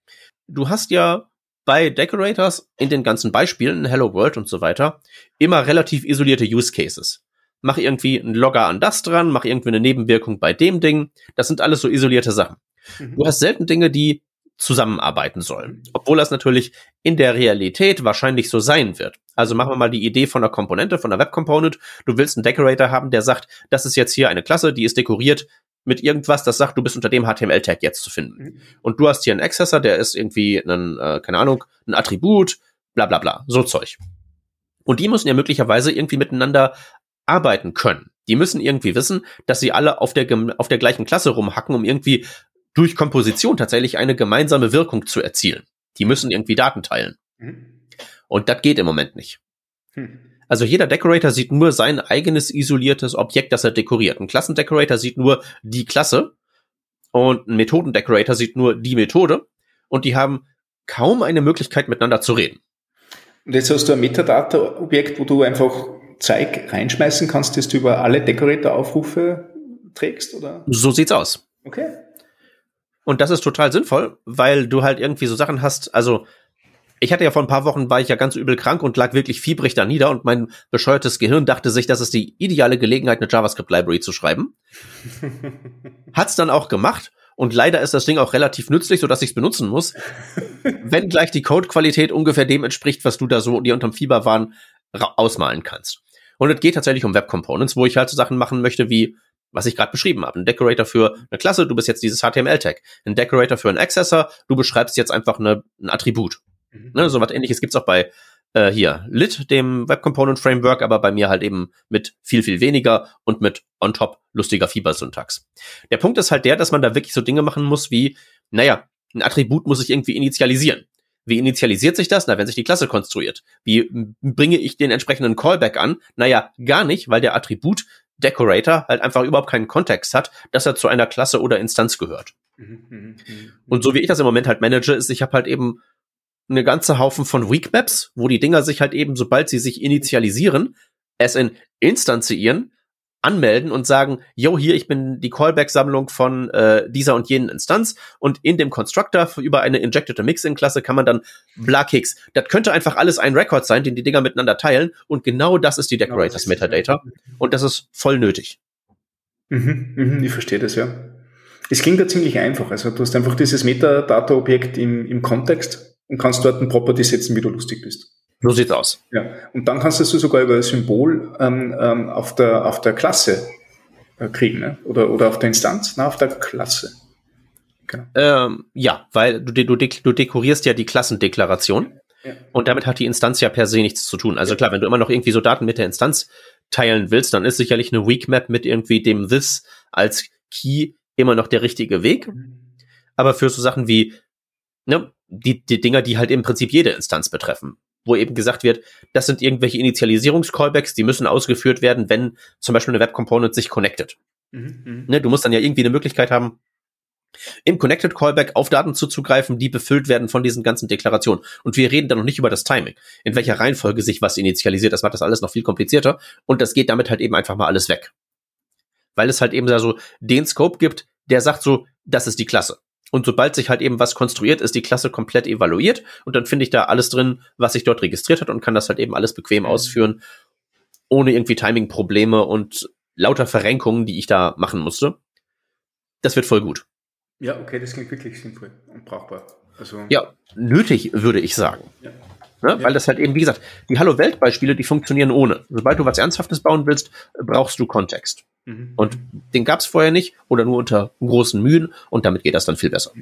Du hast ja bei Decorators in den ganzen Beispielen, Hello World und so weiter, immer relativ isolierte Use Cases mach irgendwie einen Logger an das dran, mach irgendwie eine Nebenwirkung bei dem Ding. Das sind alles so isolierte Sachen. Mhm. Du hast selten Dinge, die zusammenarbeiten sollen. Obwohl das natürlich in der Realität wahrscheinlich so sein wird. Also machen wir mal die Idee von einer Komponente, von einer Web Component. Du willst einen Decorator haben, der sagt, das ist jetzt hier eine Klasse, die ist dekoriert mit irgendwas, das sagt, du bist unter dem HTML-Tag jetzt zu finden. Mhm. Und du hast hier einen Accessor, der ist irgendwie ein, äh, keine Ahnung, ein Attribut, bla bla bla, so Zeug. Und die müssen ja möglicherweise irgendwie miteinander arbeiten können. Die müssen irgendwie wissen, dass sie alle auf der, auf der gleichen Klasse rumhacken, um irgendwie durch Komposition tatsächlich eine gemeinsame Wirkung zu erzielen. Die müssen irgendwie Daten teilen. Mhm. Und das geht im Moment nicht. Hm. Also jeder Decorator sieht nur sein eigenes isoliertes Objekt, das er dekoriert. Ein Klassendecorator sieht nur die Klasse und ein Methodendecorator sieht nur die Methode und die haben kaum eine Möglichkeit miteinander zu reden. Und jetzt hast du ein Metadata-Objekt, wo du einfach Zeig reinschmeißen kannst, das du über alle Decorator-Aufrufe trägst, oder? So sieht's aus. Okay. Und das ist total sinnvoll, weil du halt irgendwie so Sachen hast, also ich hatte ja vor ein paar Wochen, war ich ja ganz übel krank und lag wirklich fiebrig da nieder und mein bescheuertes Gehirn dachte sich, das ist die ideale Gelegenheit, eine JavaScript-Library zu schreiben. Hat's dann auch gemacht und leider ist das Ding auch relativ nützlich, so dass ich es benutzen muss. wenn gleich die Codequalität ungefähr dem entspricht, was du da so dir unterm Fieberwahn ausmalen kannst. Und es geht tatsächlich um Web Components, wo ich halt so Sachen machen möchte wie was ich gerade beschrieben habe. Ein Decorator für eine Klasse, du bist jetzt dieses HTML-Tag. Ein Decorator für einen Accessor, du beschreibst jetzt einfach eine, ein Attribut. Mhm. Ne, so was ähnliches gibt's auch bei äh, hier Lit, dem Web Component Framework, aber bei mir halt eben mit viel, viel weniger und mit on top lustiger Fiebersyntax. Der Punkt ist halt der, dass man da wirklich so Dinge machen muss wie, naja, ein Attribut muss ich irgendwie initialisieren. Wie initialisiert sich das? Na, wenn sich die Klasse konstruiert. Wie bringe ich den entsprechenden Callback an? Naja, gar nicht, weil der Attribut Decorator halt einfach überhaupt keinen Kontext hat, dass er zu einer Klasse oder Instanz gehört. Mhm, mh, mh. Und so wie ich das im Moment halt manage, ist, ich habe halt eben eine ganze Haufen von Weak Maps, wo die Dinger sich halt eben, sobald sie sich initialisieren, es in instanzieren, anmelden und sagen, yo, hier, ich bin die Callback-Sammlung von äh, dieser und jenen Instanz und in dem Constructor über eine Injected Mixin-Klasse kann man dann Blakix. Das könnte einfach alles ein Record sein, den die Dinger miteinander teilen und genau das ist die Decorators Metadata und das ist voll nötig. Mhm, mhm, ich verstehe das, ja. Es klingt ja ziemlich einfach. Also du hast einfach dieses Metadata-Objekt im, im Kontext und kannst dort ein Property setzen, wie du lustig bist. So sieht's aus. Ja. Und dann kannst du es sogar über ein Symbol ähm, ähm, auf, der, auf der Klasse äh, kriegen, ne? Oder, oder auf der Instanz, na, auf der Klasse. Genau. Ähm, ja, weil du, du, du dekorierst ja die Klassendeklaration. Ja. Und damit hat die Instanz ja per se nichts zu tun. Also klar, wenn du immer noch irgendwie so Daten mit der Instanz teilen willst, dann ist sicherlich eine Weak Map mit irgendwie dem This als Key immer noch der richtige Weg. Mhm. Aber für so Sachen wie ne, die, die Dinger, die halt im Prinzip jede Instanz betreffen, wo eben gesagt wird, das sind irgendwelche Initialisierungs-Callbacks, die müssen ausgeführt werden, wenn zum Beispiel eine Web-Component sich connected. Mhm, mhm, ne, du musst dann ja irgendwie eine Möglichkeit haben, im Connected Callback auf Daten zuzugreifen, die befüllt werden von diesen ganzen Deklarationen. Und wir reden da noch nicht über das Timing, in welcher Reihenfolge sich was initialisiert. Das macht das alles noch viel komplizierter. Und das geht damit halt eben einfach mal alles weg. Weil es halt eben da so den Scope gibt, der sagt so, das ist die Klasse. Und sobald sich halt eben was konstruiert, ist die Klasse komplett evaluiert und dann finde ich da alles drin, was sich dort registriert hat und kann das halt eben alles bequem mhm. ausführen, ohne irgendwie Timing-Probleme und lauter Verrenkungen, die ich da machen musste. Das wird voll gut. Ja, okay, das klingt wirklich sinnvoll und brauchbar. Also ja, nötig, würde ich sagen. Ja. Ne? Ja. Weil das halt eben, wie gesagt, die Hallo-Welt-Beispiele, die funktionieren ohne. Sobald du was Ernsthaftes bauen willst, brauchst du Kontext. Mhm. Und den gab es vorher nicht oder nur unter großen Mühen und damit geht das dann viel besser.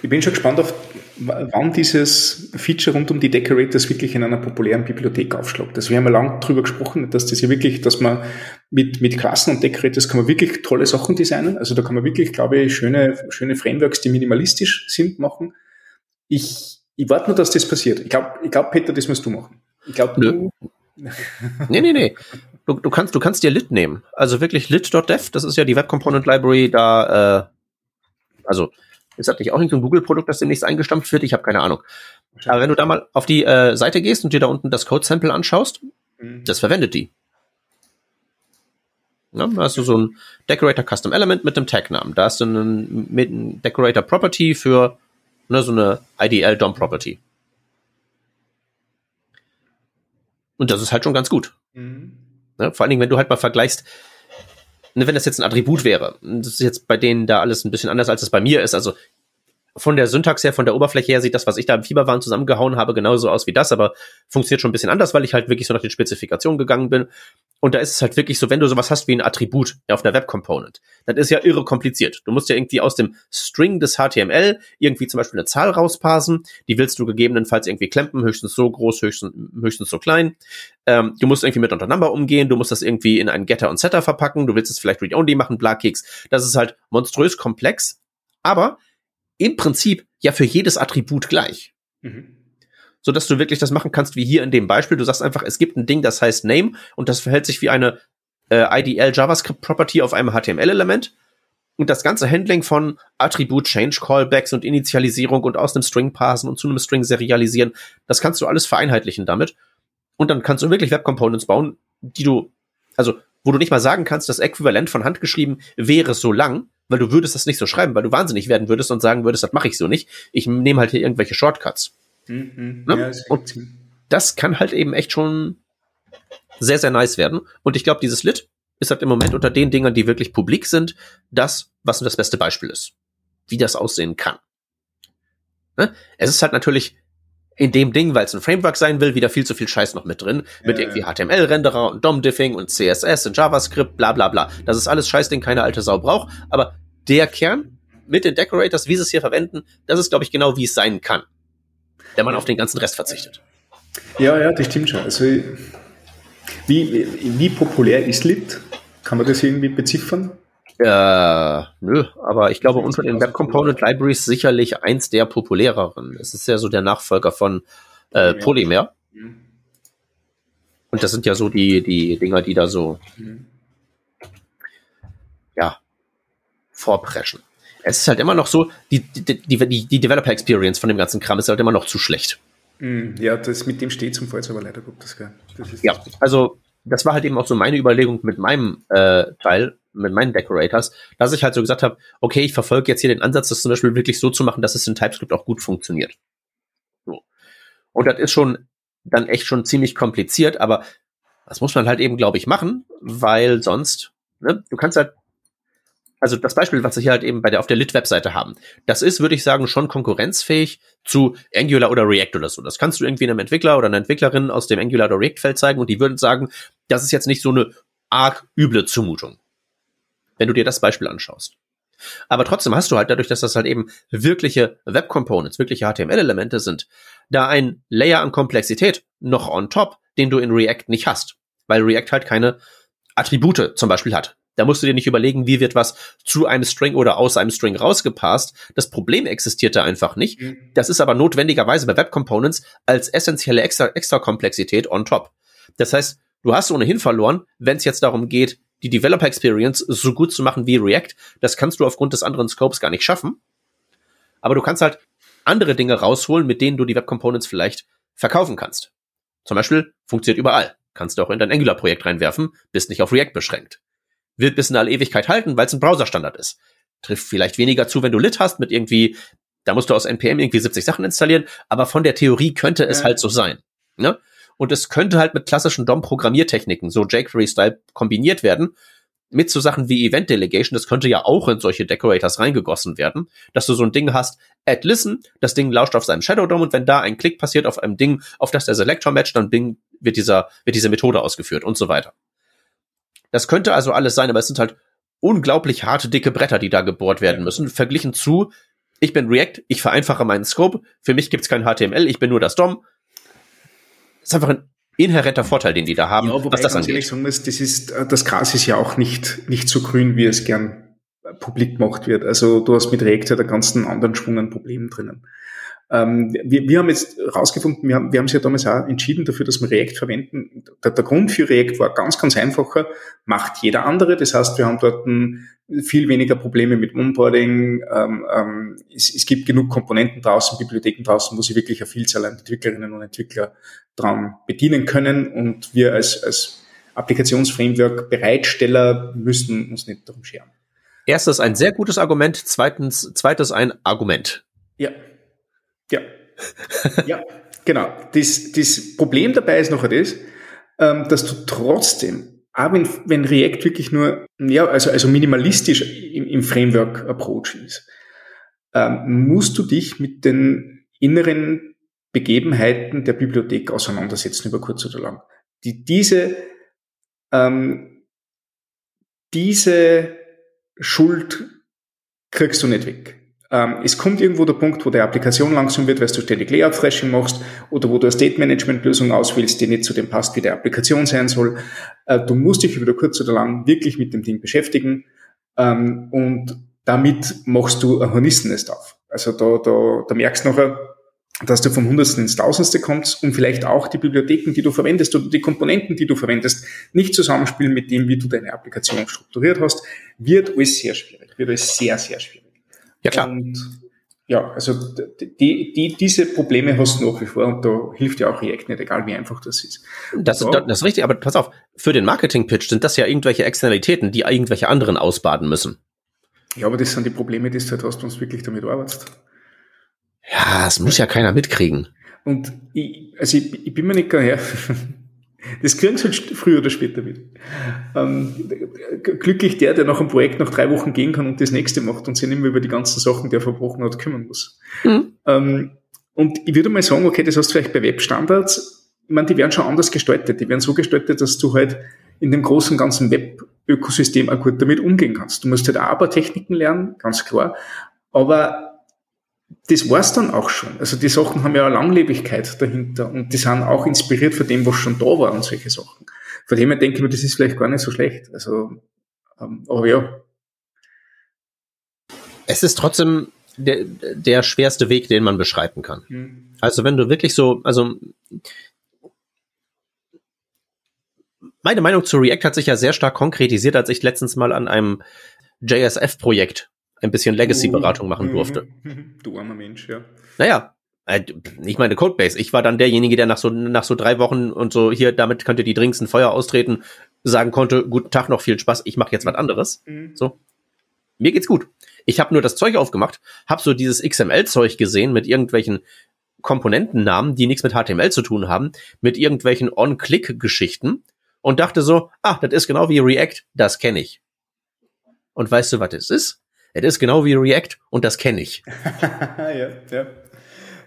Ich bin schon gespannt auf, wann dieses Feature rund um die Decorators wirklich in einer populären Bibliothek aufschlägt. Also wir haben ja lange drüber gesprochen, dass das ja wirklich, dass man mit, mit Klassen und Decorators kann man wirklich tolle Sachen designen. Also da kann man wirklich, glaube ich, schöne, schöne Frameworks, die minimalistisch sind, machen. Ich, ich warte nur, dass das passiert. Ich glaube, ich glaub, Peter, das musst du machen. Ich glaube, du. nee, nee, nee. Du, du, kannst, du kannst dir lit nehmen. Also wirklich lit.dev, das ist ja die Web Component Library, da, äh, also, ist das nicht auch irgendein Google-Produkt, das demnächst eingestampft wird? Ich habe keine Ahnung. Aber wenn du da mal auf die äh, Seite gehst und dir da unten das Code-Sample anschaust, mhm. das verwendet die. Ja, da hast du so ein Decorator Custom Element mit dem Tag-Namen. Da hast du einen, mit einem Decorator Property für ne, so eine IDL DOM Property. Und das ist halt schon ganz gut. Mhm. Ne? Vor allen Dingen, wenn du halt mal vergleichst, ne, wenn das jetzt ein Attribut wäre, das ist jetzt bei denen da alles ein bisschen anders, als es bei mir ist. Also von der Syntax her, von der Oberfläche her sieht das, was ich da im Fieberwahn zusammengehauen habe, genauso aus wie das, aber funktioniert schon ein bisschen anders, weil ich halt wirklich so nach den Spezifikationen gegangen bin. Und da ist es halt wirklich so, wenn du sowas hast wie ein Attribut auf einer Web Component, dann ist ja irre kompliziert. Du musst ja irgendwie aus dem String des HTML irgendwie zum Beispiel eine Zahl rausparsen. Die willst du gegebenenfalls irgendwie klempen, höchstens so groß, höchstens, höchstens so klein. Ähm, du musst irgendwie mit unter Number umgehen. Du musst das irgendwie in einen Getter und Setter verpacken. Du willst es vielleicht read-only machen, Blakix. Das ist halt monströs komplex. Aber im Prinzip ja für jedes Attribut gleich. Mhm. so dass du wirklich das machen kannst wie hier in dem Beispiel. Du sagst einfach, es gibt ein Ding, das heißt Name und das verhält sich wie eine äh, IDL JavaScript Property auf einem HTML-Element. Und das ganze Handling von Attribut Change Callbacks und Initialisierung und aus einem String parsen und zu einem String serialisieren, das kannst du alles vereinheitlichen damit. Und dann kannst du wirklich Web Components bauen, die du, also, wo du nicht mal sagen kannst, das Äquivalent von Hand geschrieben wäre so lang, weil du würdest das nicht so schreiben, weil du wahnsinnig werden würdest und sagen würdest, das mache ich so nicht. Ich nehme halt hier irgendwelche Shortcuts. Mhm, ne? ja, und das kann halt eben echt schon sehr, sehr nice werden. Und ich glaube, dieses Lit ist halt im Moment unter den Dingern, die wirklich publik sind, das, was das beste Beispiel ist. Wie das aussehen kann. Ne? Es ist halt natürlich in dem Ding, weil es ein Framework sein will, wieder viel zu viel Scheiß noch mit drin. Mit ja, irgendwie HTML-Renderer und DOM-Diffing und CSS und JavaScript, bla bla bla. Das ist alles Scheiß, den keine alte Sau braucht. Aber der Kern mit den Decorators, wie sie es hier verwenden, das ist, glaube ich, genau wie es sein kann. Wenn man auf den ganzen Rest verzichtet. Ja, ja, das stimmt schon. Also, wie, wie populär ist Lit? Kann man das irgendwie beziffern? Äh, nö, aber ich glaube unter den Web Component Libraries sicherlich eins der populäreren. Es ist ja so der Nachfolger von äh, Polymer. Und das sind ja so die, die Dinger, die da so, ja, vorpreschen. Es ist halt immer noch so, die, die, die, die Developer Experience von dem ganzen Kram ist halt immer noch zu schlecht. Hm, ja, das mit dem steht zum Fall aber leider gut. Das, das ja, also das war halt eben auch so meine Überlegung mit meinem äh, Teil, mit meinen Decorators, dass ich halt so gesagt habe, okay, ich verfolge jetzt hier den Ansatz, das zum Beispiel wirklich so zu machen, dass es in TypeScript auch gut funktioniert. So. Und das ist schon dann echt schon ziemlich kompliziert, aber das muss man halt eben, glaube ich, machen, weil sonst, ne, du kannst halt also das Beispiel, was wir hier halt eben bei der auf der Lit-Webseite haben, das ist, würde ich sagen, schon konkurrenzfähig zu Angular oder React oder so. Das kannst du irgendwie einem Entwickler oder einer Entwicklerin aus dem Angular oder React-Feld zeigen und die würden sagen, das ist jetzt nicht so eine arg üble Zumutung. Wenn du dir das Beispiel anschaust. Aber trotzdem hast du halt dadurch, dass das halt eben wirkliche Web Components, wirkliche HTML-Elemente sind, da ein Layer an Komplexität noch on top, den du in React nicht hast. Weil React halt keine Attribute zum Beispiel hat. Da musst du dir nicht überlegen, wie wird was zu einem String oder aus einem String rausgepasst. Das Problem existiert da einfach nicht. Mhm. Das ist aber notwendigerweise bei Web Components als essentielle extra, extra Komplexität on top. Das heißt, du hast ohnehin verloren, wenn es jetzt darum geht, die Developer Experience so gut zu machen wie React. Das kannst du aufgrund des anderen Scopes gar nicht schaffen. Aber du kannst halt andere Dinge rausholen, mit denen du die Web Components vielleicht verkaufen kannst. Zum Beispiel funktioniert überall. Kannst du auch in dein Angular-Projekt reinwerfen, bist nicht auf React beschränkt wird bis in alle Ewigkeit halten, weil es ein Browserstandard ist. Trifft vielleicht weniger zu, wenn du Lit hast mit irgendwie, da musst du aus NPM irgendwie 70 Sachen installieren, aber von der Theorie könnte es ja. halt so sein. Ne? Und es könnte halt mit klassischen DOM-Programmiertechniken, so jQuery-Style, kombiniert werden, mit so Sachen wie Event Delegation, das könnte ja auch in solche Decorators reingegossen werden, dass du so ein Ding hast, add listen, das Ding lauscht auf seinem Shadow DOM und wenn da ein Klick passiert auf einem Ding, auf das der Selector matcht, dann wird dieser, wird diese Methode ausgeführt und so weiter. Das könnte also alles sein, aber es sind halt unglaublich harte, dicke Bretter, die da gebohrt werden müssen, verglichen zu, ich bin React, ich vereinfache meinen Scope, für mich gibt's kein HTML, ich bin nur das DOM. Das ist einfach ein inhärenter Vorteil, den die da haben, ja, was das angeht. Sagen muss, das ist, das Gras ist ja auch nicht, nicht so grün, wie es gern publik gemacht wird. Also du hast mit React ja der ganzen anderen Schwung an Problemen drinnen. Ähm, wir, wir haben jetzt rausgefunden, wir haben, wir haben es ja damals auch entschieden dafür, dass wir React verwenden. Der, der Grund für React war ganz, ganz einfacher, macht jeder andere. Das heißt, wir haben dort viel weniger Probleme mit Onboarding. Ähm, ähm, es, es, gibt genug Komponenten draußen, Bibliotheken draußen, wo sie wirklich eine Vielzahl an Entwicklerinnen und Entwickler dran bedienen können. Und wir als, als Applikationsframework Bereitsteller müssen uns nicht darum scheren. Erstes ein sehr gutes Argument, zweitens, zweites ein Argument. Ja. Ja. ja, genau. Das, das Problem dabei ist noch das, ähm, dass du trotzdem, auch wenn, wenn React wirklich nur, ja, also, also minimalistisch im, im Framework-Approach ist, ähm, musst du dich mit den inneren Begebenheiten der Bibliothek auseinandersetzen über kurz oder lang. Die, diese, ähm, diese Schuld kriegst du nicht weg. Ähm, es kommt irgendwo der Punkt, wo die Applikation langsam wird, weil du ständig Layout-Thrashing machst oder wo du eine State-Management-Lösung auswählst, die nicht zu dem passt, wie die Applikation sein soll. Äh, du musst dich über kurz oder lang wirklich mit dem Ding beschäftigen ähm, und damit machst du ein Hornissennest auf. Also da, da, da merkst du nachher, dass du vom Hundertsten ins Tausendste kommst und vielleicht auch die Bibliotheken, die du verwendest oder die Komponenten, die du verwendest, nicht zusammenspielen mit dem, wie du deine Applikation strukturiert hast, wird alles sehr schwierig, wird alles sehr, sehr schwierig. Ja, klar. Und ja, also die, die, diese Probleme hast du nach wie vor und da hilft ja auch React nicht, egal wie einfach das ist. Das, da, das ist richtig, aber pass auf, für den Marketing-Pitch sind das ja irgendwelche Externalitäten, die irgendwelche anderen ausbaden müssen. Ja, aber das sind die Probleme, die du halt hast, wenn du wirklich damit arbeitest. Ja, es muss ja keiner mitkriegen. Und ich, also ich, ich bin mir nicht gar her. Das kriegen sie halt früher oder später mit. Ähm, glücklich der, der nach einem Projekt nach drei Wochen gehen kann und das nächste macht und sich nicht mehr über die ganzen Sachen, die er verbrochen hat, kümmern muss. Mhm. Ähm, und ich würde mal sagen, okay, das hast du vielleicht bei Webstandards, ich meine, die werden schon anders gestaltet. Die werden so gestaltet, dass du halt in dem großen ganzen Web-Ökosystem auch gut damit umgehen kannst. Du musst halt auch ein paar Techniken lernen, ganz klar. Aber das war's dann auch schon. Also die Sachen haben ja eine Langlebigkeit dahinter und die sind auch inspiriert von dem, was schon da war und solche Sachen. Von dem her denke ich mir, das ist vielleicht gar nicht so schlecht. Also, ähm, aber ja. Es ist trotzdem der, der schwerste Weg, den man beschreiten kann. Mhm. Also wenn du wirklich so, also meine Meinung zu React hat sich ja sehr stark konkretisiert, als ich letztens mal an einem JSF-Projekt ein bisschen Legacy-Beratung machen mhm. durfte. Du armer Mensch, ja. Naja, äh, ich meine Codebase. Ich war dann derjenige, der nach so, nach so drei Wochen und so, hier, damit könnte die dringendsten Feuer austreten, sagen konnte, guten Tag, noch viel Spaß, ich mache jetzt was anderes. Mhm. So. Mir geht's gut. Ich habe nur das Zeug aufgemacht, habe so dieses XML-Zeug gesehen mit irgendwelchen Komponentennamen, die nichts mit HTML zu tun haben, mit irgendwelchen On-Click-Geschichten und dachte so, ah, das ist genau wie React, das kenne ich. Und weißt du, was es ist? Es ist genau wie React und das kenne ich. ja, ja.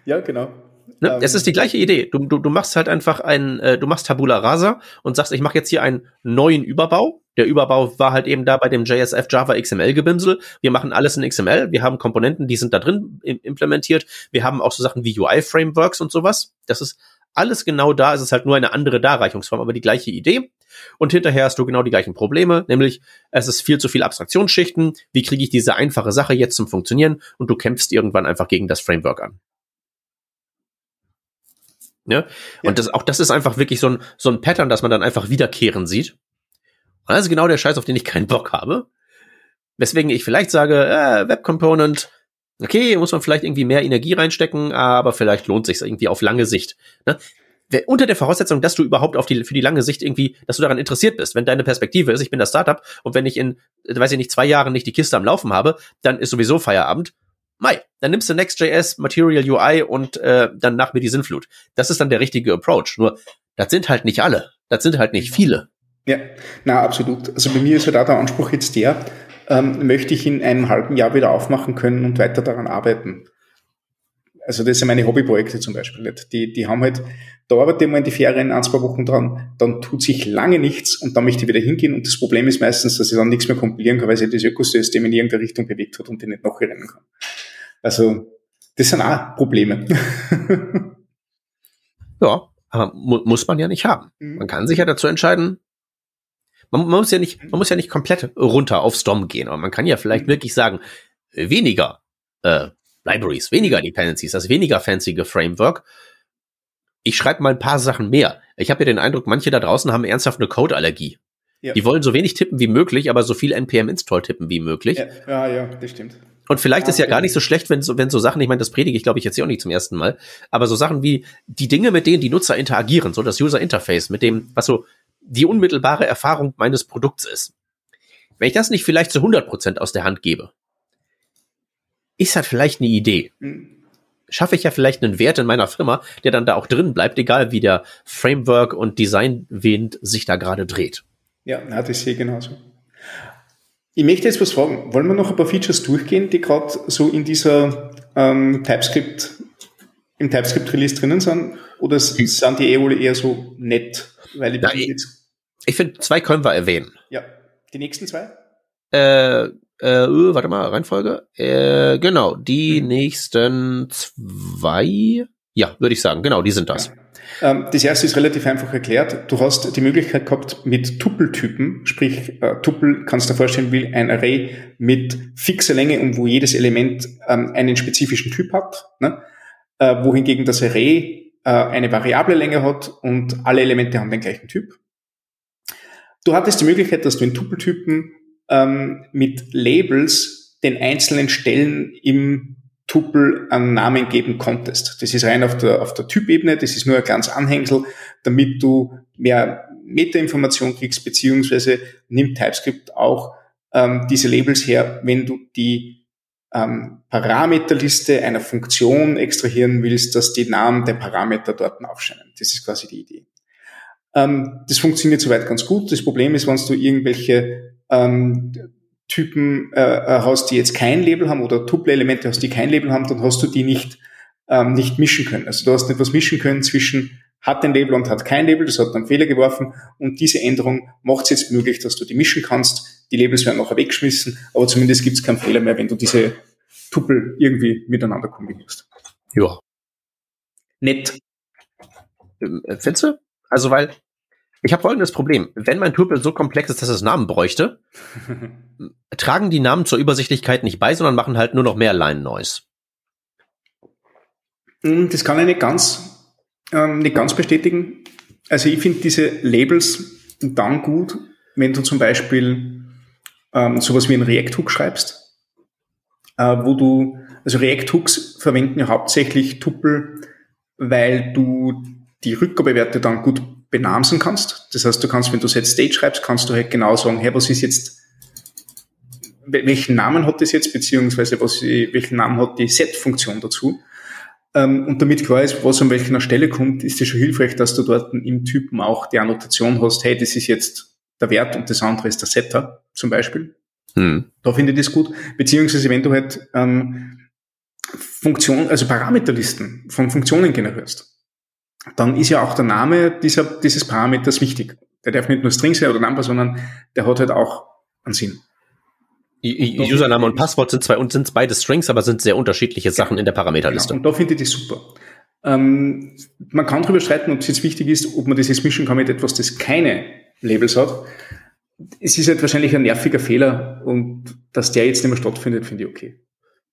ja, genau. Ne? Um, es ist die gleiche Idee. Du, du, du machst halt einfach ein, äh, du machst Tabula Rasa und sagst, ich mache jetzt hier einen neuen Überbau. Der Überbau war halt eben da bei dem JSF Java XML Gebimsel. Wir machen alles in XML. Wir haben Komponenten, die sind da drin implementiert. Wir haben auch so Sachen wie UI Frameworks und sowas. Das ist alles genau da. Es ist halt nur eine andere Darreichungsform, aber die gleiche Idee. Und hinterher hast du genau die gleichen Probleme, nämlich es ist viel zu viel Abstraktionsschichten. Wie kriege ich diese einfache Sache jetzt zum Funktionieren? Und du kämpfst irgendwann einfach gegen das Framework an. Ja? ja. Und das, auch das ist einfach wirklich so ein, so ein Pattern, das man dann einfach wiederkehren sieht. Und das ist genau der Scheiß, auf den ich keinen Bock habe. Weswegen ich vielleicht sage, äh, Web Component, okay, muss man vielleicht irgendwie mehr Energie reinstecken, aber vielleicht lohnt sich irgendwie auf lange Sicht. Ne? Unter der Voraussetzung, dass du überhaupt auf die, für die lange Sicht irgendwie, dass du daran interessiert bist. Wenn deine Perspektive ist, ich bin das Startup und wenn ich in, weiß ich nicht, zwei Jahren nicht die Kiste am Laufen habe, dann ist sowieso Feierabend. Mai, dann nimmst du Next.js, Material UI und äh, dann nach mir die Sinnflut. Das ist dann der richtige Approach. Nur, das sind halt nicht alle. Das sind halt nicht viele. Ja, na absolut. Also bei mir ist halt auch der Anspruch jetzt der, ähm, möchte ich in einem halben Jahr wieder aufmachen können und weiter daran arbeiten. Also das sind meine Hobbyprojekte zum Beispiel nicht. Die, die haben halt, da arbeite ich mal in die Ferien ein, zwei Wochen dran, dann tut sich lange nichts und dann möchte ich wieder hingehen und das Problem ist meistens, dass ich dann nichts mehr kompilieren kann, weil sich das Ökosystem in irgendeine Richtung bewegt hat und ich nicht nachrennen kann. Also das sind auch Probleme. ja, aber mu muss man ja nicht haben. Mhm. Man kann sich ja dazu entscheiden, man, man, muss ja nicht, man muss ja nicht komplett runter aufs DOM gehen, aber man kann ja vielleicht mhm. wirklich sagen, weniger äh, Libraries, weniger Dependencies, das weniger fancy Framework. Ich schreibe mal ein paar Sachen mehr. Ich habe ja den Eindruck, manche da draußen haben ernsthaft eine Codeallergie. Ja. Die wollen so wenig tippen wie möglich, aber so viel npm-install tippen wie möglich. Ja, ja, ja das stimmt. Und vielleicht ja, ist ja gar nicht so schlecht, wenn so, wenn so Sachen, ich meine, das predige ich, glaube ich, jetzt hier auch nicht zum ersten Mal, aber so Sachen wie die Dinge, mit denen die Nutzer interagieren, so das User Interface, mit dem, was so die unmittelbare Erfahrung meines Produkts ist. Wenn ich das nicht vielleicht zu 100 Prozent aus der Hand gebe, ist halt vielleicht eine Idee. Mhm. Schaffe ich ja vielleicht einen Wert in meiner Firma, der dann da auch drin bleibt, egal wie der Framework und Designwind sich da gerade dreht. Ja, na, das sehe ich genauso. Ich möchte jetzt was fragen. Wollen wir noch ein paar Features durchgehen, die gerade so in dieser ähm, TypeScript, im TypeScript-Release drinnen sind? Oder sind die eh wohl eher so nett? Weil ich, Na, ich, ich finde, zwei können wir erwähnen. Ja. Die nächsten zwei? Äh, äh, uh, warte mal, Reihenfolge. Äh, genau, die mhm. nächsten zwei. Ja, würde ich sagen, genau, die sind das. Ja. Ähm, das erste ist relativ einfach erklärt. Du hast die Möglichkeit gehabt mit Tuppeltypen, sprich äh, Tuppel kannst du dir vorstellen wie ein Array mit fixer Länge und wo jedes Element ähm, einen spezifischen Typ hat. Ne? äh, wohingegen das Array äh, eine variable Länge hat und alle Elemente haben den gleichen Typ. Du hattest die Möglichkeit, dass du in Tupeltypen ähm, mit Labels den einzelnen Stellen im Tupel einen Namen geben konntest. Das ist rein auf der, auf der Typebene, das ist nur ein kleines Anhängsel, damit du mehr Metainformation kriegst, beziehungsweise nimmt TypeScript auch ähm, diese Labels her, wenn du die ähm, Parameterliste einer Funktion extrahieren willst, dass die Namen der Parameter dort aufscheinen. Das ist quasi die Idee. Ähm, das funktioniert soweit ganz gut. Das Problem ist, wenn du irgendwelche ähm, Typen äh, hast, die jetzt kein Label haben oder Tuple-Elemente hast, die kein Label haben, dann hast du die nicht, ähm, nicht mischen können. Also du hast nicht was mischen können zwischen hat ein Label und hat kein Label, das hat dann Fehler geworfen und diese Änderung macht es jetzt möglich, dass du die mischen kannst. Die Labels werden nachher weggeschmissen, aber zumindest gibt es keinen Fehler mehr, wenn du diese Tupel irgendwie miteinander kombinierst. Ja. Nett. Ähm, findest du? Also, weil ich habe folgendes Problem. Wenn mein Tupel so komplex ist, dass es Namen bräuchte, tragen die Namen zur Übersichtlichkeit nicht bei, sondern machen halt nur noch mehr Line-Noise. Hm, das kann ich nicht ganz, ähm, nicht ganz bestätigen. Also ich finde diese Labels dann gut, wenn du zum Beispiel ähm, sowas wie ein React-Hook schreibst, äh, wo du, also React-Hooks verwenden ja hauptsächlich Tupel, weil du die Rückgabewerte dann gut benamsen kannst. Das heißt, du kannst, wenn du Set State schreibst, kannst du halt genau sagen, hey, was ist jetzt, welchen Namen hat das jetzt, beziehungsweise was, welchen Namen hat die Set-Funktion dazu. Ähm, und damit klar ist, was an welcher Stelle kommt, ist es schon hilfreich, dass du dort im Typen auch die Annotation hast, hey, das ist jetzt der Wert und das andere ist der Setter, zum Beispiel. Hm. Da finde ich das gut. Beziehungsweise, wenn du halt ähm, Funktion, also Parameterlisten von Funktionen generierst, dann ist ja auch der Name dieser, dieses Parameters wichtig. Der darf nicht nur String sein oder Number, sondern der hat halt auch einen Sinn. Username und Passwort sind zwei und sind beide Strings, aber sind sehr unterschiedliche Sachen in der Parameterliste. Genau. Und da finde ich das super. Ähm, man kann darüber streiten, ob es jetzt wichtig ist, ob man das jetzt mischen kann mit etwas, das keine Labels hat. Es ist halt wahrscheinlich ein nerviger Fehler und dass der jetzt nicht mehr stattfindet, finde ich okay.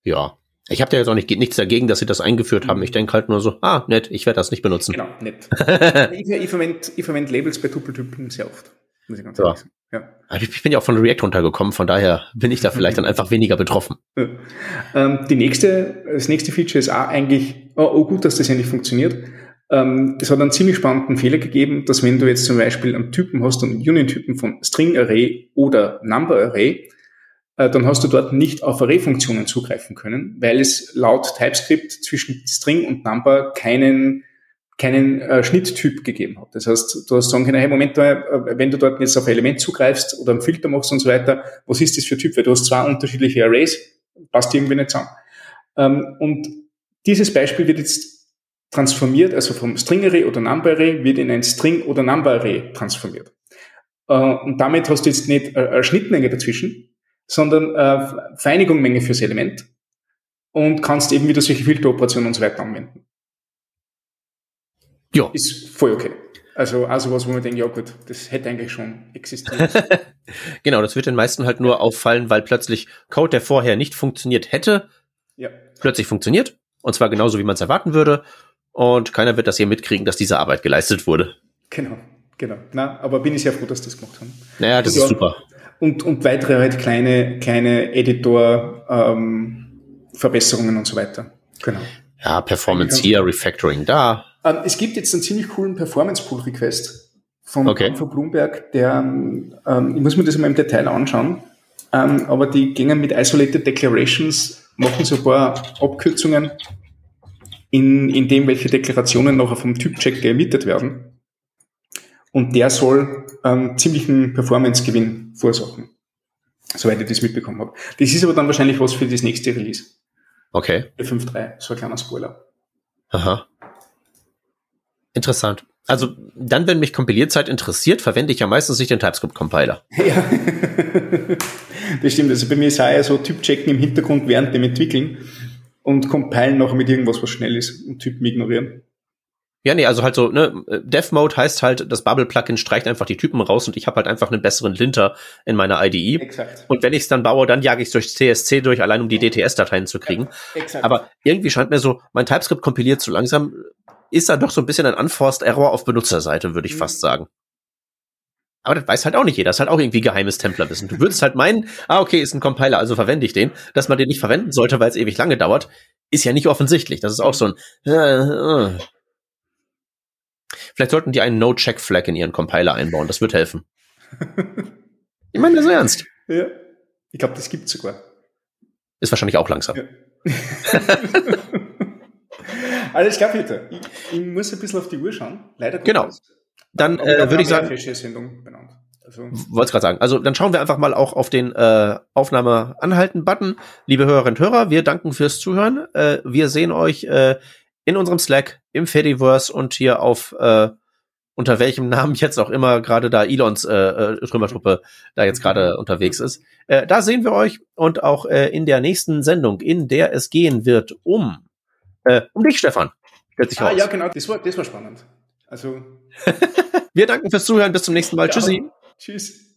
Ja, ich habe da jetzt auch nicht, nichts dagegen, dass sie das eingeführt haben. Ich denke halt nur so, ah, nett, ich werde das nicht benutzen. Genau, nett. ich, ich verwende ich verwend Labels bei Tupeltypen sehr oft. Muss ich ganz ja. sagen. Ja. Ich bin ja auch von React runtergekommen, von daher bin ich da vielleicht dann einfach weniger betroffen. Ja. Ähm, die nächste, das nächste Feature ist auch eigentlich, oh, oh gut, dass das endlich funktioniert. Ähm, es hat einen ziemlich spannenden Fehler gegeben, dass wenn du jetzt zum Beispiel einen Typen hast, einen Union-Typen von String Array oder Number Array, dann hast du dort nicht auf Array-Funktionen zugreifen können, weil es laut TypeScript zwischen String und Number keinen keinen äh, Schnitttyp gegeben hat. Das heißt, du hast sagen können, hey, Moment, äh, wenn du dort jetzt auf ein Element zugreifst oder einen Filter machst und so weiter, was ist das für Typ? Weil du hast zwei unterschiedliche Arrays, passt irgendwie nicht zusammen. Ähm, und dieses Beispiel wird jetzt transformiert, also vom String Array oder Number Array wird in ein String oder Number Array transformiert. Äh, und damit hast du jetzt nicht äh, Schnittmenge dazwischen, sondern äh, Vereinigungsmenge fürs Element und kannst eben wieder solche Filteroperationen und so weiter anwenden. Ja. Ist voll okay. Also, also was, wo man denkt, ja gut, das hätte eigentlich schon existiert. genau, das wird den meisten halt nur auffallen, weil plötzlich Code, der vorher nicht funktioniert hätte, ja. plötzlich funktioniert. Und zwar genauso, wie man es erwarten würde. Und keiner wird das hier mitkriegen, dass diese Arbeit geleistet wurde. Genau, genau. Na, aber bin ich sehr froh, dass das gemacht haben. Naja, das und ist super und, und weitere halt kleine, kleine Editor-Verbesserungen ähm, und so weiter. Genau. Ja, Performance hier, Refactoring da. Ähm, es gibt jetzt einen ziemlich coolen Performance-Pull-Request von, okay. von Bloomberg, der, ähm, ich muss mir das mal im Detail anschauen, ähm, aber die gehen mit Isolated Declarations, machen so ein paar Abkürzungen in, in dem, welche Deklarationen nachher vom Typcheck geemittet werden. Und der soll ähm, ziemlichen Performance-Gewinn verursachen. Soweit ich das mitbekommen habe. Das ist aber dann wahrscheinlich was für das nächste Release. Okay. Der 5.3, so ein kleiner Spoiler. Aha. Interessant. Also dann, wenn mich Kompilierzeit interessiert, verwende ich ja meistens nicht den TypeScript-Compiler. Ja, das stimmt. Also bei mir ist auch ja so Typ-Checken im Hintergrund während dem Entwickeln und compilen nachher mit irgendwas, was schnell ist und Typen ignorieren. Ja, nee, also halt so, ne, Dev Mode heißt halt, das Bubble-Plugin streicht einfach die Typen raus und ich habe halt einfach einen besseren Linter in meiner IDE. Exakt. Und wenn ich es dann baue, dann jage ich es durch CSC durch, allein um die DTS-Dateien zu kriegen. Exakt. Aber irgendwie scheint mir so, mein TypeScript kompiliert zu langsam, ist da doch so ein bisschen ein Unforced Error auf Benutzerseite, würde ich mhm. fast sagen. Aber das weiß halt auch nicht jeder. Das ist halt auch irgendwie geheimes Templerwissen. Du würdest halt meinen, ah, okay, ist ein Compiler, also verwende ich den. Dass man den nicht verwenden sollte, weil es ewig lange dauert, ist ja nicht offensichtlich. Das ist auch so ein. Äh, äh. Vielleicht sollten die einen No-Check-Flag in ihren Compiler einbauen. Das wird helfen. ich meine das ernst. Ja. Ich glaube, das gibt's sogar. Ist wahrscheinlich auch langsam. Ja. Alles klar, Peter. Ich, ich, muss ein bisschen auf die Uhr schauen. Leider. Genau. Dann äh, würde ich sagen. Also. Wollte gerade sagen. Also dann schauen wir einfach mal auch auf den äh, Aufnahme anhalten Button. Liebe Hörerinnen und Hörer, wir danken fürs Zuhören. Äh, wir sehen euch äh, in unserem Slack, im Fediverse und hier auf äh, unter welchem Namen jetzt auch immer gerade da Elons äh, äh, Trümmertruppe da jetzt gerade unterwegs ist. Äh, da sehen wir euch und auch äh, in der nächsten Sendung, in der es gehen wird um äh, um dich, Stefan. Stellt sich ah, raus. ja, genau, das war, das war spannend. Also. wir danken fürs Zuhören. Bis zum nächsten Mal. Ja. Tschüssi. Tschüss.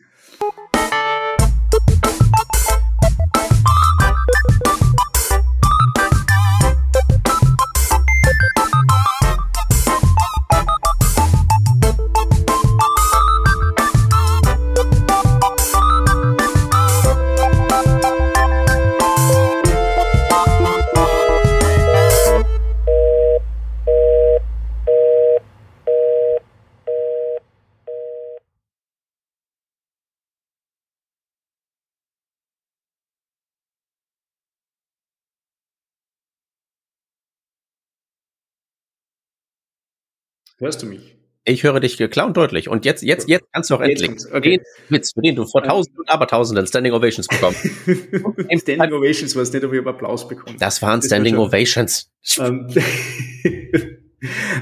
Hörst du mich? Ich höre dich klar und deutlich. Und jetzt, jetzt, jetzt kannst du auch endlich okay. den Witz, für den du vor tausenden und Abertausenden Standing Ovations bekommen. Standing Ovations weiß nicht, ob ich Applaus bekomme. Das waren das Standing war Ovations. Ähm,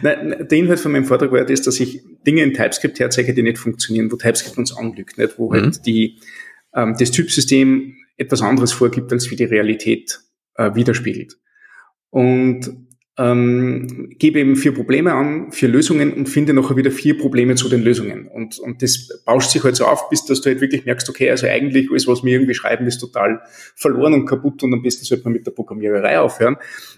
Nein, der Inhalt von meinem Vortrag war das, dass ich Dinge in TypeScript herzeige, die nicht funktionieren, wo TypeScript uns anlügt, nicht? wo halt mhm. halt die, ähm, das Typsystem etwas anderes vorgibt, als wie die Realität äh, widerspiegelt. Und ähm, gebe eben vier Probleme an, vier Lösungen und finde nachher wieder vier Probleme zu den Lösungen. Und, und das bauscht sich halt so auf, bis dass du halt wirklich merkst, okay, also eigentlich alles, was wir irgendwie schreiben, ist total verloren und kaputt und am besten sollte man mit der Programmiererei aufhören.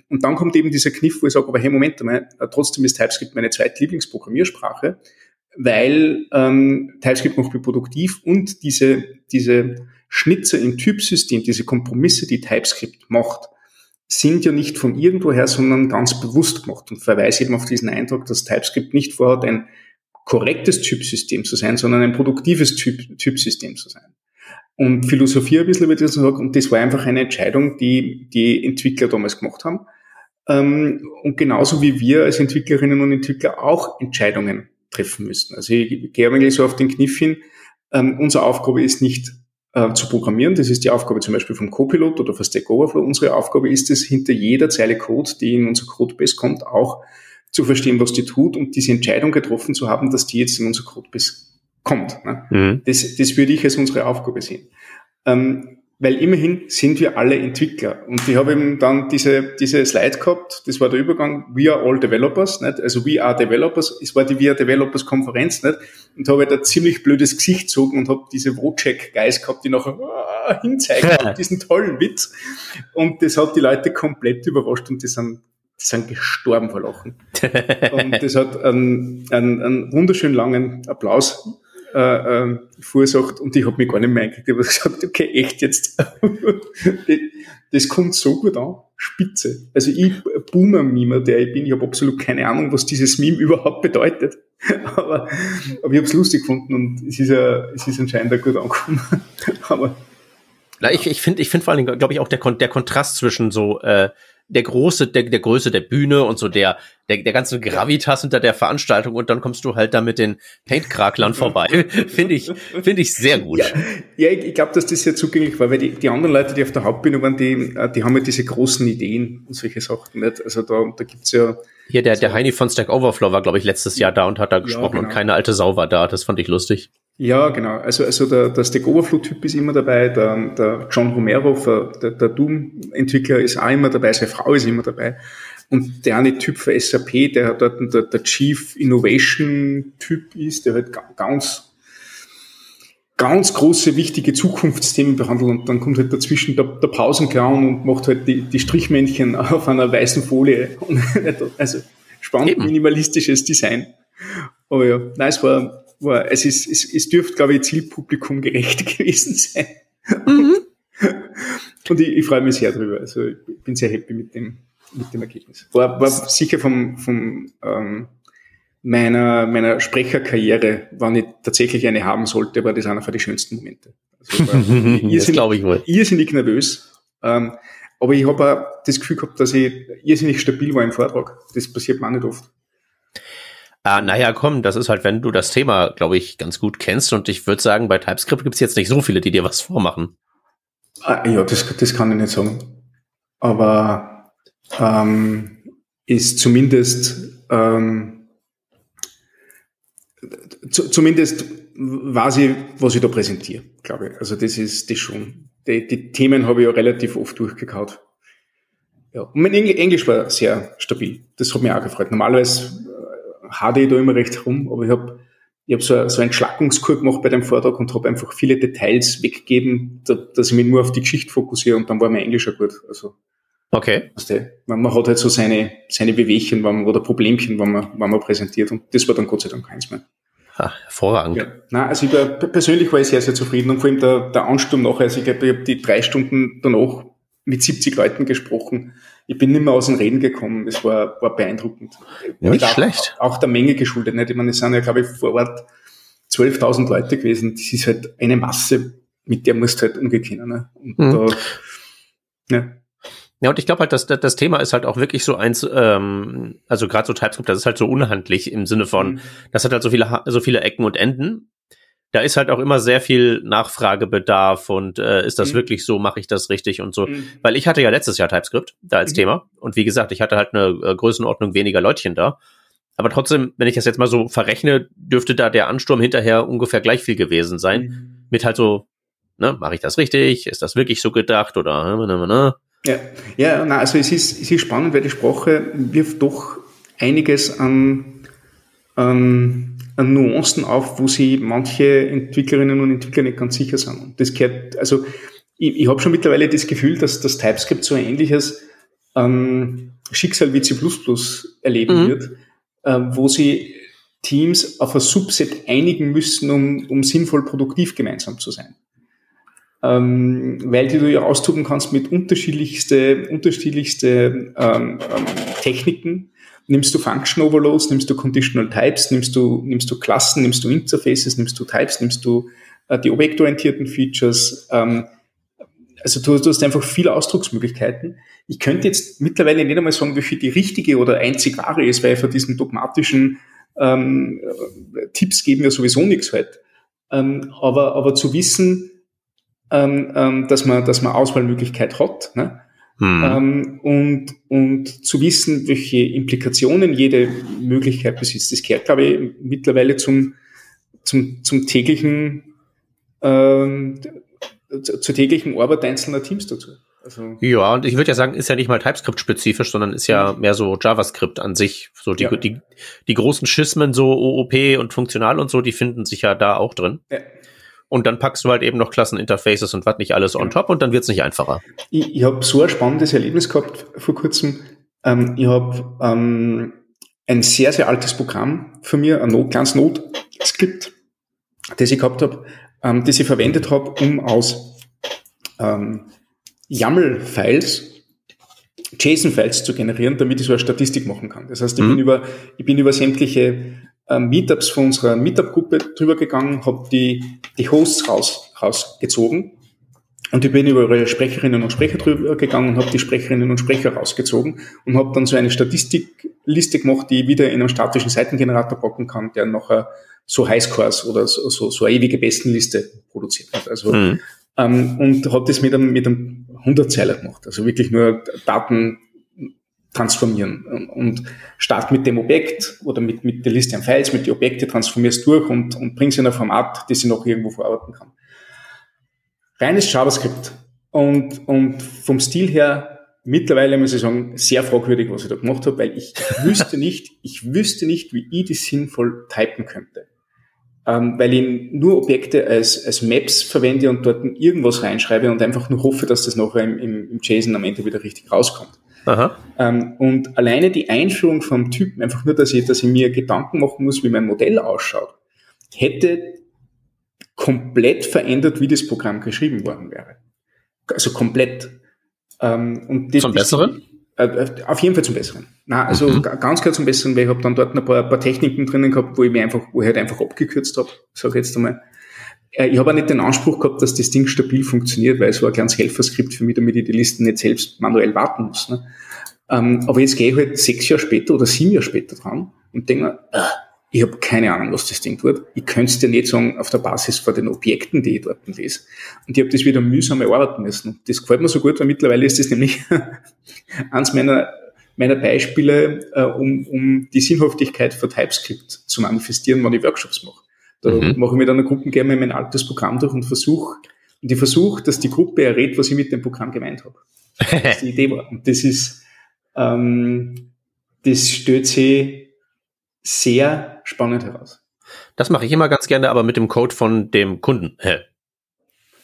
Und dann kommt eben dieser Kniff, wo ich sage, aber hey, Moment mal, äh, trotzdem ist TypeScript meine zweitlieblingsprogrammiersprache, weil ähm, TypeScript macht mich produktiv und diese, diese Schnitzer im Typsystem, diese Kompromisse, die TypeScript macht, sind ja nicht von irgendwoher, sondern ganz bewusst gemacht und verweise eben auf diesen Eindruck, dass TypeScript nicht vorhat, ein korrektes Typsystem zu sein, sondern ein produktives typ, Typsystem zu sein. Und Philosophie ein bisschen über das sagen, und das war einfach eine Entscheidung, die die Entwickler damals gemacht haben. Ähm, und genauso wie wir als Entwicklerinnen und Entwickler auch Entscheidungen treffen müssen. Also ich gehe eigentlich so auf den Kniff hin, ähm, unsere Aufgabe ist nicht äh, zu programmieren. Das ist die Aufgabe zum Beispiel vom Copilot oder von Stack Overflow. Unsere Aufgabe ist es, hinter jeder Zeile Code, die in unser Codebase kommt, auch zu verstehen, was die tut und diese Entscheidung getroffen zu haben, dass die jetzt in unser Codebase kommt. Ne? Mhm. Das, das würde ich als unsere Aufgabe sehen. Ähm, weil immerhin sind wir alle Entwickler. Und ich habe eben dann diese, diese Slide gehabt, das war der Übergang, we are all developers, nicht? also we are developers, es war die We are Developers Konferenz, nicht? und habe halt ein ziemlich blödes Gesicht gezogen und habe diese Wojciech-Guys gehabt, die nachher ah, hinzeigen, ja. diesen tollen Witz. Und das hat die Leute komplett überrascht und die sind, die sind gestorben vor Lachen. und das hat einen, einen, einen wunderschön langen Applaus äh, äh, verursacht und ich habe mich gar nicht mehr eingekriegt. Ich habe gesagt, okay, echt jetzt. das kommt so gut an. Spitze. Also ich Boomer-Meme, der ich bin, ich habe absolut keine Ahnung, was dieses Meme überhaupt bedeutet. aber, aber ich habe es lustig gefunden und es ist, ja, es ist anscheinend gut angekommen. aber na, ich, ich finde ich finde vor allen Dingen, glaube ich, auch der, der Kontrast zwischen so äh, der große, der, der Größe der Bühne und so der, der, der ganze Gravitas hinter der Veranstaltung und dann kommst du halt da mit den Paint-Kraklern vorbei. finde ich, finde ich sehr gut. Ja, ja ich, ich glaube, dass das sehr zugänglich war, weil die, die anderen Leute, die auf der Hauptbühne waren, die, die haben ja diese großen Ideen und solche Sachen nicht. Also da, da gibt's ja. Hier, der, der Heini von Stack Overflow war, glaube ich, letztes Jahr da und hat da gesprochen ja, genau. und keine alte Sau war da. Das fand ich lustig. Ja, genau. Also, also der, der Stack Overflow-Typ ist immer dabei, der, der John Romero, der, der Doom-Entwickler ist auch immer dabei, seine Frau ist immer dabei. Und der eine Typ für SAP, der dort der, der Chief Innovation Typ ist, der halt ganz, ganz große, wichtige Zukunftsthemen behandelt und dann kommt halt dazwischen der, der Pausenclown und macht halt die, die Strichmännchen auf einer weißen Folie. also spannend Eben. minimalistisches Design. Aber ja, nein, es war, war es ist, es, es dürfte, glaube ich, Zielpublikum gerecht gewesen sein. Mhm. Und ich, ich freue mich sehr drüber. Also ich bin sehr happy mit dem, mit dem Ergebnis. War, war sicher vom, vom ähm, meiner, meiner Sprecherkarriere, wann ich tatsächlich eine haben sollte, war das einer von den schönsten Momente. Also das glaube ich wohl. Irrsinnig nervös. Ähm, aber ich habe auch das Gefühl gehabt, dass ich irrsinnig stabil war im Vortrag. Das passiert mir auch nicht oft. Ah, naja, komm, das ist halt, wenn du das Thema, glaube ich, ganz gut kennst. Und ich würde sagen, bei TypeScript gibt es jetzt nicht so viele, die dir was vormachen. Ah, ja, das, das kann ich nicht sagen. Aber ähm, ist zumindest ähm, zumindest weiß ich, was ich da präsentiere, glaube ich. Also das ist das schon. Die, die Themen habe ich ja relativ oft durchgekaut. Ja. Und mein Englisch war sehr stabil. Das hat mich auch gefreut. Normalerweise äh, hade ich da immer recht rum, aber ich habe ich hab so, so einen Schlackungskur gemacht bei dem Vortrag und habe einfach viele Details weggegeben, da, dass ich mich nur auf die Geschichte fokussiere und dann war mein Englisch auch gut. Also Okay. Man, man hat halt so seine, seine Bewegchen man, oder Problemchen, wenn man, wenn man präsentiert und das war dann Gott sei Dank keins mehr. Ah, hervorragend. Ja. Nein, also ich war, persönlich war ich sehr, sehr zufrieden und vor allem der, der Ansturm nachher, also ich glaube, ich habe die drei Stunden danach mit 70 Leuten gesprochen. Ich bin nicht mehr aus dem Reden gekommen. Es war, war beeindruckend. Ja, nicht schlecht. Auch, auch der Menge geschuldet. Nicht? Ich meine, es sind ja, glaube ich, vor Ort 12.000 Leute gewesen. Das ist halt eine Masse, mit der musst du halt umgehen. Ne? Und mhm. da, ja. Ja, und ich glaube halt, dass das Thema ist halt auch wirklich so eins, ähm, also gerade so TypeScript, das ist halt so unhandlich im Sinne von, mhm. das hat halt so viele, so viele Ecken und Enden. Da ist halt auch immer sehr viel Nachfragebedarf und äh, ist das mhm. wirklich so, mache ich das richtig und so. Mhm. Weil ich hatte ja letztes Jahr TypeScript da als mhm. Thema und wie gesagt, ich hatte halt eine äh, Größenordnung weniger Leutchen da. Aber trotzdem, wenn ich das jetzt mal so verrechne, dürfte da der Ansturm hinterher ungefähr gleich viel gewesen sein. Mhm. Mit halt so, ne, mache ich das richtig? Ist das wirklich so gedacht oder ne, ne, ne? Ja, ja na, also es ist, es ist spannend, weil die Sprache wirft doch einiges an, an, an Nuancen auf, wo sie manche Entwicklerinnen und Entwickler nicht ganz sicher sind. Und das gehört, also ich, ich habe schon mittlerweile das Gefühl, dass das TypeScript so ein ähnliches ähm, Schicksal wie C++ erleben mhm. wird, äh, wo sie Teams auf ein Subset einigen müssen, um, um sinnvoll produktiv gemeinsam zu sein ähm, weil die du ja austoben kannst mit unterschiedlichste, unterschiedlichste ähm, ähm, Techniken. Nimmst du Function Overloads, nimmst du Conditional Types, nimmst du, nimmst du Klassen, nimmst du Interfaces, nimmst du Types, nimmst du äh, die objektorientierten Features. Ähm, also du, du hast einfach viele Ausdrucksmöglichkeiten. Ich könnte jetzt mittlerweile nicht einmal sagen, wie viel die richtige oder einzig wahre ist, weil von diesen dogmatischen ähm, Tipps geben ja sowieso nichts halt. Ähm, aber, aber zu wissen, ähm, ähm, dass man, dass man Auswahlmöglichkeit hat. Ne? Hm. Ähm, und, und zu wissen, welche Implikationen jede Möglichkeit besitzt. Das gehört, glaube ich, mittlerweile zum, zum, zum täglichen, ähm, zur täglichen Arbeit einzelner Teams dazu. Also ja, und ich würde ja sagen, ist ja nicht mal TypeScript-spezifisch, sondern ist ja mehr so JavaScript an sich. So die, ja. die, die großen Schismen, so OOP und funktional und so, die finden sich ja da auch drin. Ja. Und dann packst du halt eben noch Klasseninterfaces und was nicht alles on top und dann wird's nicht einfacher. Ich, ich habe so ein spannendes Erlebnis gehabt vor kurzem. Ähm, ich habe ähm, ein sehr, sehr altes Programm für mir, ein Not, ganz Notskript, das ich gehabt habe, ähm, das ich verwendet habe, um aus ähm, YAML-Files JSON-Files zu generieren, damit ich so eine Statistik machen kann. Das heißt, ich, mhm. bin, über, ich bin über sämtliche äh, Meetups von unserer Meetup-Gruppe drüber gegangen, habe die, die Hosts raus, rausgezogen und ich bin über ihre Sprecherinnen und Sprecher drüber gegangen und habe die Sprecherinnen und Sprecher rausgezogen und habe dann so eine Statistikliste gemacht, die ich wieder in einem statischen Seitengenerator packen kann, der nachher so Highscores oder so, so, so eine ewige Bestenliste produziert hat. Also, mhm. ähm, und habe das mit einem, mit einem 100-Zeiler gemacht. Also wirklich nur Daten transformieren und start mit dem Objekt oder mit, mit der Liste an Files, mit den Objekte transformierst durch und, und bringst in ein Format, das ich noch irgendwo verarbeiten kann. Reines JavaScript und, und vom Stil her mittlerweile muss ich sagen, sehr fragwürdig, was ich da gemacht habe, weil ich wüsste nicht, ich wüsste nicht, wie ich das sinnvoll typen könnte. Ähm, weil ich nur Objekte als, als Maps verwende und dort irgendwas reinschreibe und einfach nur hoffe, dass das nachher im, im, im JSON am Ende wieder richtig rauskommt. Ähm, und alleine die Einführung vom Typen, einfach nur, dass ich, dass ich mir Gedanken machen muss, wie mein Modell ausschaut, hätte komplett verändert, wie das Programm geschrieben worden wäre. Also komplett. Ähm, und das, zum Besseren? Äh, äh, auf jeden Fall zum Besseren. Na, also mhm. ganz klar zum Besseren, weil ich habe dann dort ein paar, ein paar Techniken drinnen gehabt, wo ich mir einfach, wo ich halt einfach abgekürzt habe, sage ich jetzt einmal. Äh, ich habe auch nicht den Anspruch gehabt, dass das Ding stabil funktioniert, weil es war ein kleines Helferskript für mich, damit ich die Listen nicht selbst manuell warten muss. Ne? Ähm, aber jetzt gehe ich halt sechs Jahre später oder sieben Jahre später dran und denke mir, äh, ich habe keine Ahnung, was das Ding tut. Ich könnte es dir nicht sagen auf der Basis von den Objekten, die ich dort lese. Und ich habe das wieder mühsam erarbeiten müssen. Das gefällt mir so gut, weil mittlerweile ist das nämlich eins meiner, meiner Beispiele, äh, um, um die Sinnhaftigkeit von TypeScript zu manifestieren, wenn ich Workshops mache. Da mhm. mache ich mit einer Gruppe gerne mein altes Programm durch und versuche, und ich versuche, dass die Gruppe errät, was ich mit dem Programm gemeint habe. Was die Idee war. Und das ist, ähm, das stellt sich sehr spannend heraus. Das mache ich immer ganz gerne, aber mit dem Code von dem Kunden. Hä?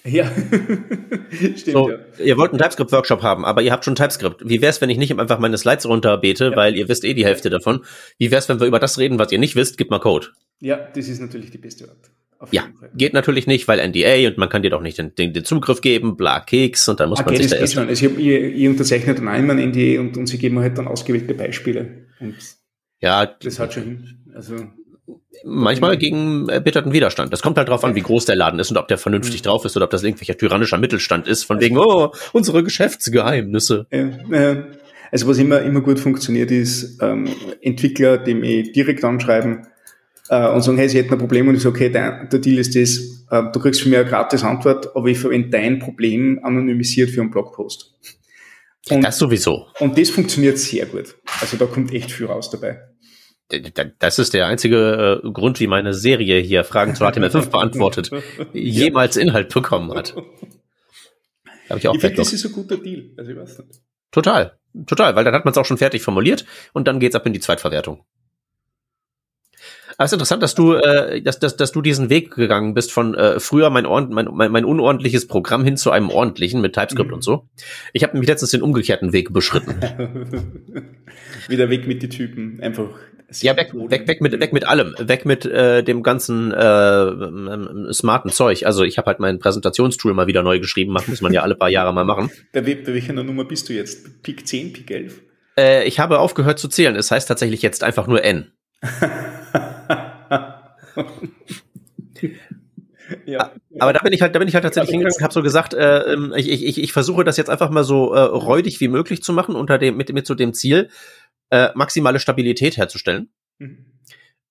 Ja, stimmt. So, ja. Ihr wollt einen TypeScript-Workshop haben, aber ihr habt schon TypeScript. Wie wär's, wenn ich nicht einfach meine Slides runterbete, ja. weil ihr wisst eh die Hälfte davon? Wie wär's, wenn wir über das reden, was ihr nicht wisst? Gib mal Code. Ja, das ist natürlich die beste Art. Ja, geht natürlich nicht, weil NDA und man kann dir doch nicht den, den, den Zugriff geben, bla Keks und dann muss okay, man sich das da erst... Schon. Also ich, ich, ich unterzeichne dann einmal ein NDA und, und sie geben mir halt dann ausgewählte Beispiele. Und ja, das hat schon Also manchmal gegen erbitterten Widerstand. Das kommt halt drauf an, wie groß der Laden ist und ob der vernünftig mhm. drauf ist oder ob das irgendwelcher tyrannischer Mittelstand ist, von wegen, oh, unsere Geschäftsgeheimnisse. Ja, also was immer, immer gut funktioniert ist, ähm, Entwickler, die mich direkt anschreiben äh, und sagen, hey, sie hätten ein Problem und ich sage, okay, der, der Deal ist das, äh, du kriegst von mir eine gratis Antwort, aber ich verwende dein Problem anonymisiert für einen Blogpost. Und, das sowieso. Und das funktioniert sehr gut. Also da kommt echt viel raus dabei das ist der einzige äh, Grund, wie meine Serie hier Fragen zu HTML5 beantwortet, jemals Inhalt bekommen hat. Hab ich auch ich finde, das ist ein guter Deal. Also ich weiß nicht. Total, total, weil dann hat man es auch schon fertig formuliert und dann geht's ab in die Zweitverwertung. Aber es ist interessant, dass du, äh, dass, dass, dass du diesen Weg gegangen bist von äh, früher mein, mein, mein, mein unordentliches Programm hin zu einem ordentlichen mit TypeScript mhm. und so. Ich habe nämlich letztens den umgekehrten Weg beschritten. Wieder weg mit die Typen, einfach. Ja, weg, weg, weg mit, weg mit allem, weg mit äh, dem ganzen äh, ähm, smarten Zeug. Also ich habe halt mein Präsentationstool mal wieder neu geschrieben, muss man ja alle paar Jahre mal machen. Bei, bei welcher Nummer bist du jetzt? Pik 10, Pik 11? Äh, ich habe aufgehört zu zählen. Es heißt tatsächlich jetzt einfach nur N. ja. Aber da bin ich halt, da bin ich halt tatsächlich hingegangen und habe so gesagt, äh, ähm, ich, ich, ich versuche das jetzt einfach mal so äh, räudig wie möglich zu machen, unter dem, mit, mit so dem Ziel, äh, maximale Stabilität herzustellen. Mhm.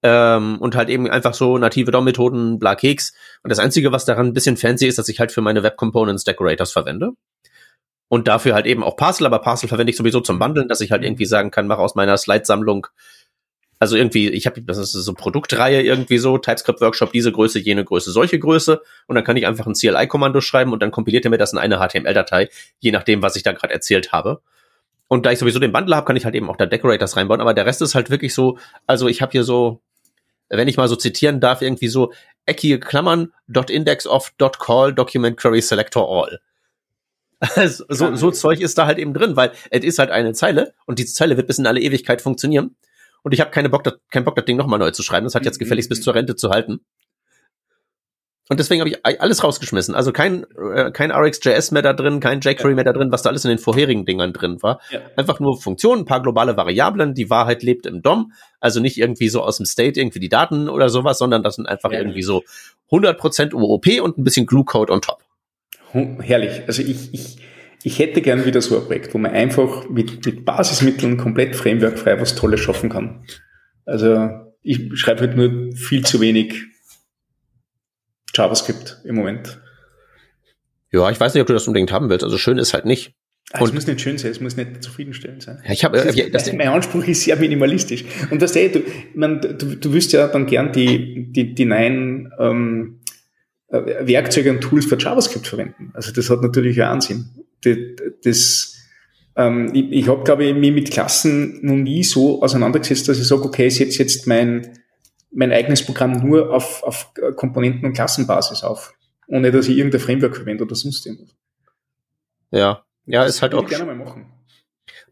Ähm, und halt eben einfach so native DOM-Methoden, bla Keks. Und das Einzige, was daran ein bisschen fancy ist, dass ich halt für meine Web Components Decorators verwende. Und dafür halt eben auch Parcel, aber Parcel verwende ich sowieso zum Bundeln, dass ich halt mhm. irgendwie sagen kann, mach aus meiner Slide-Sammlung also irgendwie, ich habe, das ist so Produktreihe irgendwie so, TypeScript Workshop, diese Größe, jene Größe, solche Größe. Und dann kann ich einfach ein CLI-Kommando schreiben und dann kompiliert er mir das in eine HTML-Datei, je nachdem, was ich da gerade erzählt habe. Und da ich sowieso den Bundle habe, kann ich halt eben auch da Decorators reinbauen. Aber der Rest ist halt wirklich so, also ich habe hier so, wenn ich mal so zitieren darf, irgendwie so eckige Klammern, dot index of, dot call, document query selector all. So, so Zeug ist da halt eben drin, weil es ist halt eine Zeile und diese Zeile wird bis in alle Ewigkeit funktionieren. Und ich habe keine Bock, das, keinen Bock, das Ding nochmal neu zu schreiben. Das hat jetzt gefälligst bis zur Rente zu halten. Und deswegen habe ich alles rausgeschmissen. Also kein, äh, kein RxJS mehr da drin, kein jQuery mehr da drin, was da alles in den vorherigen Dingern drin war. Ja. Einfach nur Funktionen, ein paar globale Variablen, die Wahrheit lebt im DOM. Also nicht irgendwie so aus dem State irgendwie die Daten oder sowas, sondern das sind einfach ja. irgendwie so 100% OOP und ein bisschen Glue-Code on top. Herrlich. Also ich, ich, ich hätte gern wieder so ein Projekt, wo man einfach mit, mit Basismitteln komplett frameworkfrei was Tolles schaffen kann. Also ich schreibe halt nur viel zu wenig JavaScript im Moment. Ja, ich weiß nicht, ob du das unbedingt haben willst. Also schön ist halt nicht. Also es muss nicht schön sein, es muss nicht zufriedenstellend sein. Ja, ich habe, äh, das, mein Anspruch ist sehr minimalistisch. Und das, du, man, du, du wirst ja dann gern die, die, die neuen ähm, äh, Werkzeuge und Tools für JavaScript verwenden. Also das hat natürlich einen Ansinn das, ähm, ich, ich habe, glaube ich, mich mit Klassen noch nie so auseinandergesetzt, dass ich sage, okay, ich setze jetzt mein, mein eigenes Programm nur auf, auf Komponenten- und Klassenbasis auf. Ohne dass ich irgendein Framework verwende oder sonst irgendwas. Ja, ja, das ist halt auch. Gerne mal machen.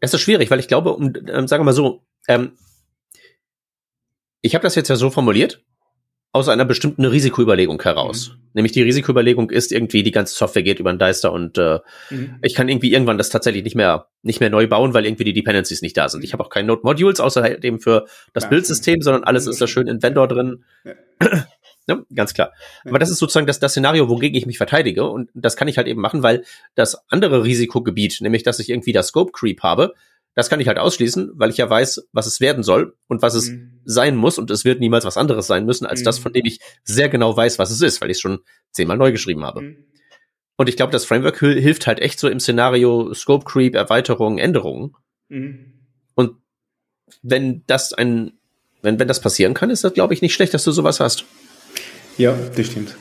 Das ist schwierig, weil ich glaube, um, ähm, sagen wir mal so, ähm, ich habe das jetzt ja so formuliert, aus einer bestimmten Risikoüberlegung heraus. Mhm. Nämlich die Risikoüberlegung ist irgendwie, die ganze Software geht über einen Deister und äh, mhm. ich kann irgendwie irgendwann das tatsächlich nicht mehr nicht mehr neu bauen, weil irgendwie die Dependencies nicht da sind. Ich habe auch keine Node-Modules, außer halt eben für das ja, Bildsystem, sondern alles ist da schön in Vendor drin. Ja. ja ganz klar. Aber das ist sozusagen das, das Szenario, wogegen ich mich verteidige. Und das kann ich halt eben machen, weil das andere Risikogebiet, nämlich dass ich irgendwie das Scope Creep habe, das kann ich halt ausschließen, weil ich ja weiß, was es werden soll und was es mhm. sein muss. Und es wird niemals was anderes sein müssen, als mhm. das, von dem ich sehr genau weiß, was es ist, weil ich es schon zehnmal neu geschrieben habe. Mhm. Und ich glaube, das Framework hilft halt echt so im Szenario Scope Creep, Erweiterungen, Änderungen. Mhm. Und wenn das ein, wenn, wenn das passieren kann, ist das, glaube ich, nicht schlecht, dass du sowas hast. Ja, das stimmt.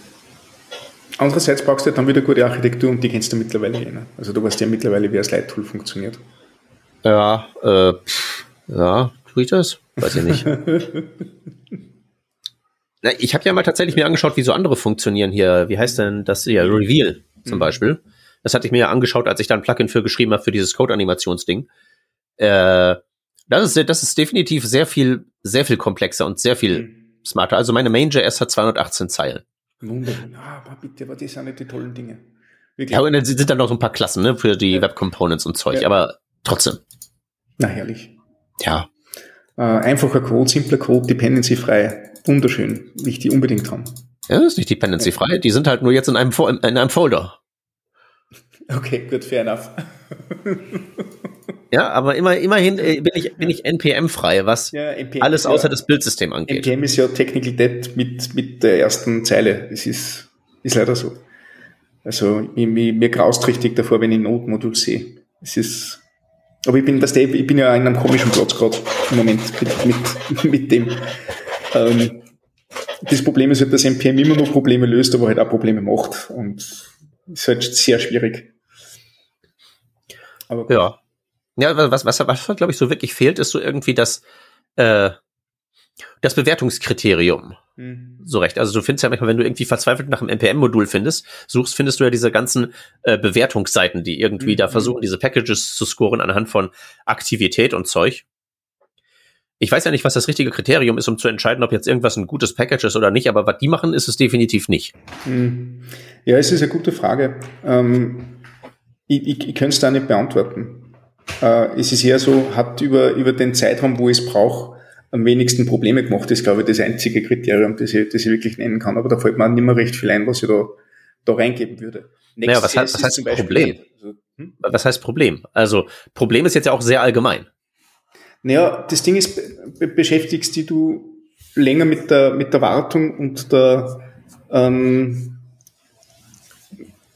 Andererseits brauchst du dann wieder gute Architektur und die kennst du mittlerweile eh. Ne? Also du weißt ja mittlerweile, wie ein Slide-Tool funktioniert. Ja, äh, ja, tue ich das? Weiß ich nicht. Na, ich habe ja mal tatsächlich mir angeschaut, wie so andere funktionieren hier. Wie heißt denn das hier? Reveal zum mhm. Beispiel. Das hatte ich mir ja angeschaut, als ich da ein Plugin für geschrieben habe für dieses Code-Animationsding. Äh, das ist, das ist definitiv sehr viel, sehr viel komplexer und sehr viel mhm. smarter. Also meine Main.js hat 218 Zeilen. Wunderbar. Ah, aber bitte, aber das sind nicht die tollen Dinge. Wirklich. Ja, und dann sind dann noch so ein paar Klassen, ne, für die ja. Web Components und Zeug. Ja. Aber Trotzdem. Na herrlich. Ja. Äh, einfacher Code, simpler Code, dependency-frei. Wunderschön. Will ich die unbedingt haben. Ja, das ist nicht dependency-frei. Die sind halt nur jetzt in einem, in einem Folder. Okay, gut, fair enough. ja, aber immer, immerhin äh, bin ich, bin ich NPM-frei, was ja, NPM alles außer ja, das Bildsystem angeht. NPM ist ja Technical Dead mit, mit der ersten Zeile. Es ist, ist leider so. Also, mir, mir graust richtig davor, wenn ich Node-Modul sehe. Es ist, aber ich bin, das, ich bin ja in einem komischen Platz gerade im Moment mit, mit, mit dem. Ähm, das Problem ist halt, dass NPM immer noch Probleme löst, aber halt auch Probleme macht. Und ist halt sehr schwierig. Aber ja. Ja, was, was, was, was glaube ich, so wirklich fehlt, ist so irgendwie das, äh, das Bewertungskriterium. Mhm. So recht. Also du findest ja manchmal, wenn du irgendwie verzweifelt nach einem NPM-Modul findest, suchst, findest du ja diese ganzen äh, Bewertungsseiten, die irgendwie mhm. da versuchen, diese Packages zu scoren anhand von Aktivität und Zeug. Ich weiß ja nicht, was das richtige Kriterium ist, um zu entscheiden, ob jetzt irgendwas ein gutes Package ist oder nicht, aber was die machen, ist es definitiv nicht. Mhm. Ja, es ist eine gute Frage. Ähm, ich, ich, ich könnte es da nicht beantworten. Äh, es ist eher so, hat über, über den Zeitraum, wo ich es brauche, am wenigsten Probleme gemacht. Das ist, glaube ich, das einzige Kriterium, das ich, das ich wirklich nennen kann. Aber da fällt mir nicht mehr recht viel ein, was ich da, da reingeben würde. Naja, was, heißt, was heißt Problem? Also, hm? Was heißt Problem? Also, Problem ist jetzt ja auch sehr allgemein. Naja, das Ding ist, beschäftigst die du länger mit der, mit der Wartung und der ähm,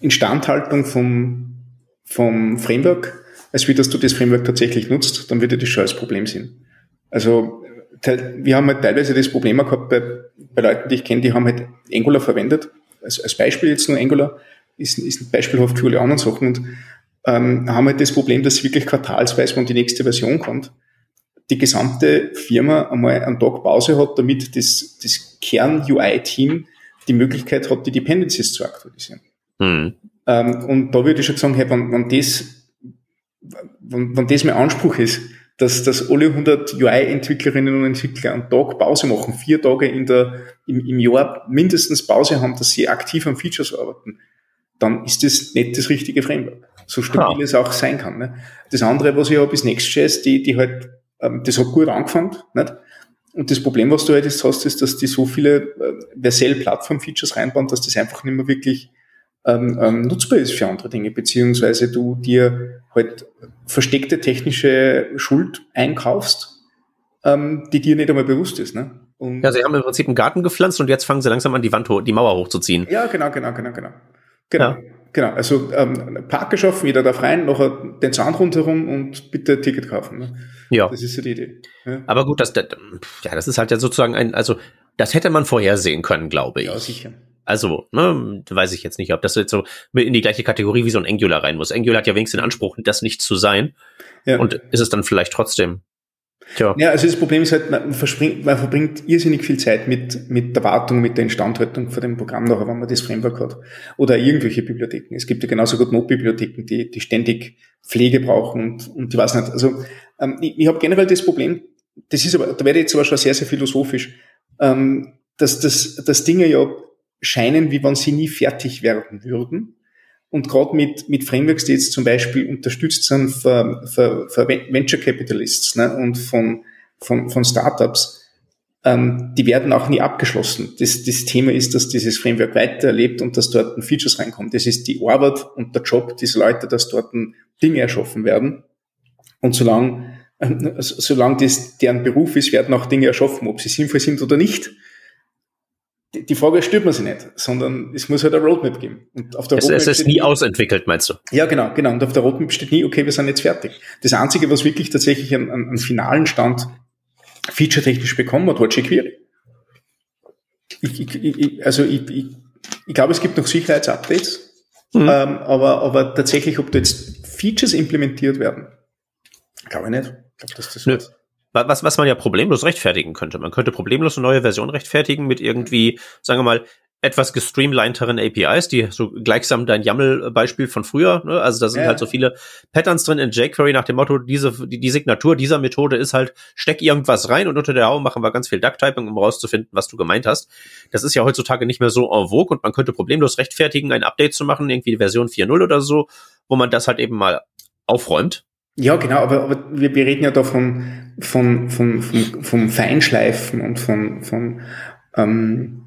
Instandhaltung vom, vom Framework, als wie dass du das Framework tatsächlich nutzt, dann würde das schon als Problem sein. Also wir haben halt teilweise das Problem gehabt bei, bei Leuten, die ich kenne, die haben halt Angular verwendet. Als, als Beispiel jetzt nur Angular ist, ist beispielhaft für alle anderen Sachen und ähm, haben halt das Problem, dass wirklich quartalsweise, wenn die nächste Version kommt, die gesamte Firma einmal einen Tag Pause hat, damit das, das Kern-UI-Team die Möglichkeit hat, die Dependencies zu aktualisieren. Mhm. Ähm, und da würde ich schon sagen, hey, wenn, wenn das, wenn, wenn das mein Anspruch ist, dass, dass alle 100 UI-Entwicklerinnen und Entwickler einen Tag Pause machen, vier Tage in der, im, im Jahr mindestens Pause haben, dass sie aktiv an Features arbeiten, dann ist das nicht das richtige Framework. So stabil ja. es auch sein kann. Ne? Das andere, was ich habe, ist Next.js, die, die halt, ähm, das hat gut angefangen, nicht? Und das Problem, was du halt jetzt hast, ist, dass die so viele äh, Vercel-Plattform-Features reinbauen, dass das einfach nicht mehr wirklich ähm, ähm, nutzbar ist für andere Dinge, beziehungsweise du dir halt versteckte technische Schuld einkaufst, ähm, die dir nicht einmal bewusst ist. Ne? Und ja, sie haben im Prinzip einen Garten gepflanzt und jetzt fangen sie langsam an, die Wand, die Mauer hochzuziehen. Ja, genau, genau, genau, genau. Genau, ja. genau. Also ähm, Park geschaffen, jeder darf rein, nachher den Zahn rundherum und bitte Ticket kaufen. Ne? Ja. Das ist so die Idee. Ja. Aber gut, das, das, ja, das ist halt ja sozusagen ein, also das hätte man vorhersehen können, glaube ich. Ja, sicher. Also, ne, weiß ich jetzt nicht, ob das jetzt so in die gleiche Kategorie wie so ein Angular rein muss. Angular hat ja wenigstens den Anspruch, das nicht zu sein. Ja. Und ist es dann vielleicht trotzdem. Tja. Ja, also das Problem ist halt, man, man verbringt irrsinnig viel Zeit mit, mit der Wartung, mit der Instandhaltung von dem Programm nachher, wenn man das Framework hat. Oder irgendwelche Bibliotheken. Es gibt ja genauso gut Notbibliotheken, die, die ständig Pflege brauchen und, und die weiß nicht. Also ähm, ich, ich habe generell das Problem, das ist aber, da werde ich jetzt aber schon sehr, sehr philosophisch, ähm, dass, das, dass Dinge ja scheinen, wie wenn sie nie fertig werden würden. Und gerade mit, mit Frameworks, die jetzt zum Beispiel unterstützt sind für, für, für Venture Capitalists ne, und von, von, von Startups, ähm, die werden auch nie abgeschlossen. Das, das Thema ist, dass dieses Framework weiterlebt und dass dort Features reinkommen. Das ist die Arbeit und der Job dieser Leute, dass dort Dinge erschaffen werden. Und solange, äh, solange das deren Beruf ist, werden auch Dinge erschaffen, ob sie sinnvoll sind oder nicht die Frage stellt man sich nicht, sondern es muss halt eine Roadmap geben. Und auf der es, Roadmap es ist nie ausentwickelt, meinst du? Ja, genau, genau. Und auf der Roadmap steht nie, okay, wir sind jetzt fertig. Das Einzige, was wirklich tatsächlich einen, einen finalen Stand featuretechnisch bekommen hat, war jQuery. Ich, ich, ich, also ich, ich, ich glaube, es gibt noch Sicherheitsupdates, mhm. ähm, aber, aber tatsächlich, ob da jetzt Features implementiert werden, glaube ich nicht. Ich glaube, dass das Nö. Was was, was man ja problemlos rechtfertigen könnte. Man könnte problemlos eine neue Version rechtfertigen mit irgendwie, sagen wir mal, etwas gestreamlinederen APIs, die so gleichsam dein YAML-Beispiel von früher, ne? also da sind ja. halt so viele Patterns drin in jQuery nach dem Motto, diese, die, die Signatur dieser Methode ist halt, steck irgendwas rein und unter der Haube machen wir ganz viel Duck-Typing, um rauszufinden, was du gemeint hast. Das ist ja heutzutage nicht mehr so en vogue und man könnte problemlos rechtfertigen, ein Update zu machen, irgendwie Version 4.0 oder so, wo man das halt eben mal aufräumt ja, genau, aber, aber wir, wir reden ja da von, von, von, von, vom Feinschleifen und von, von ähm,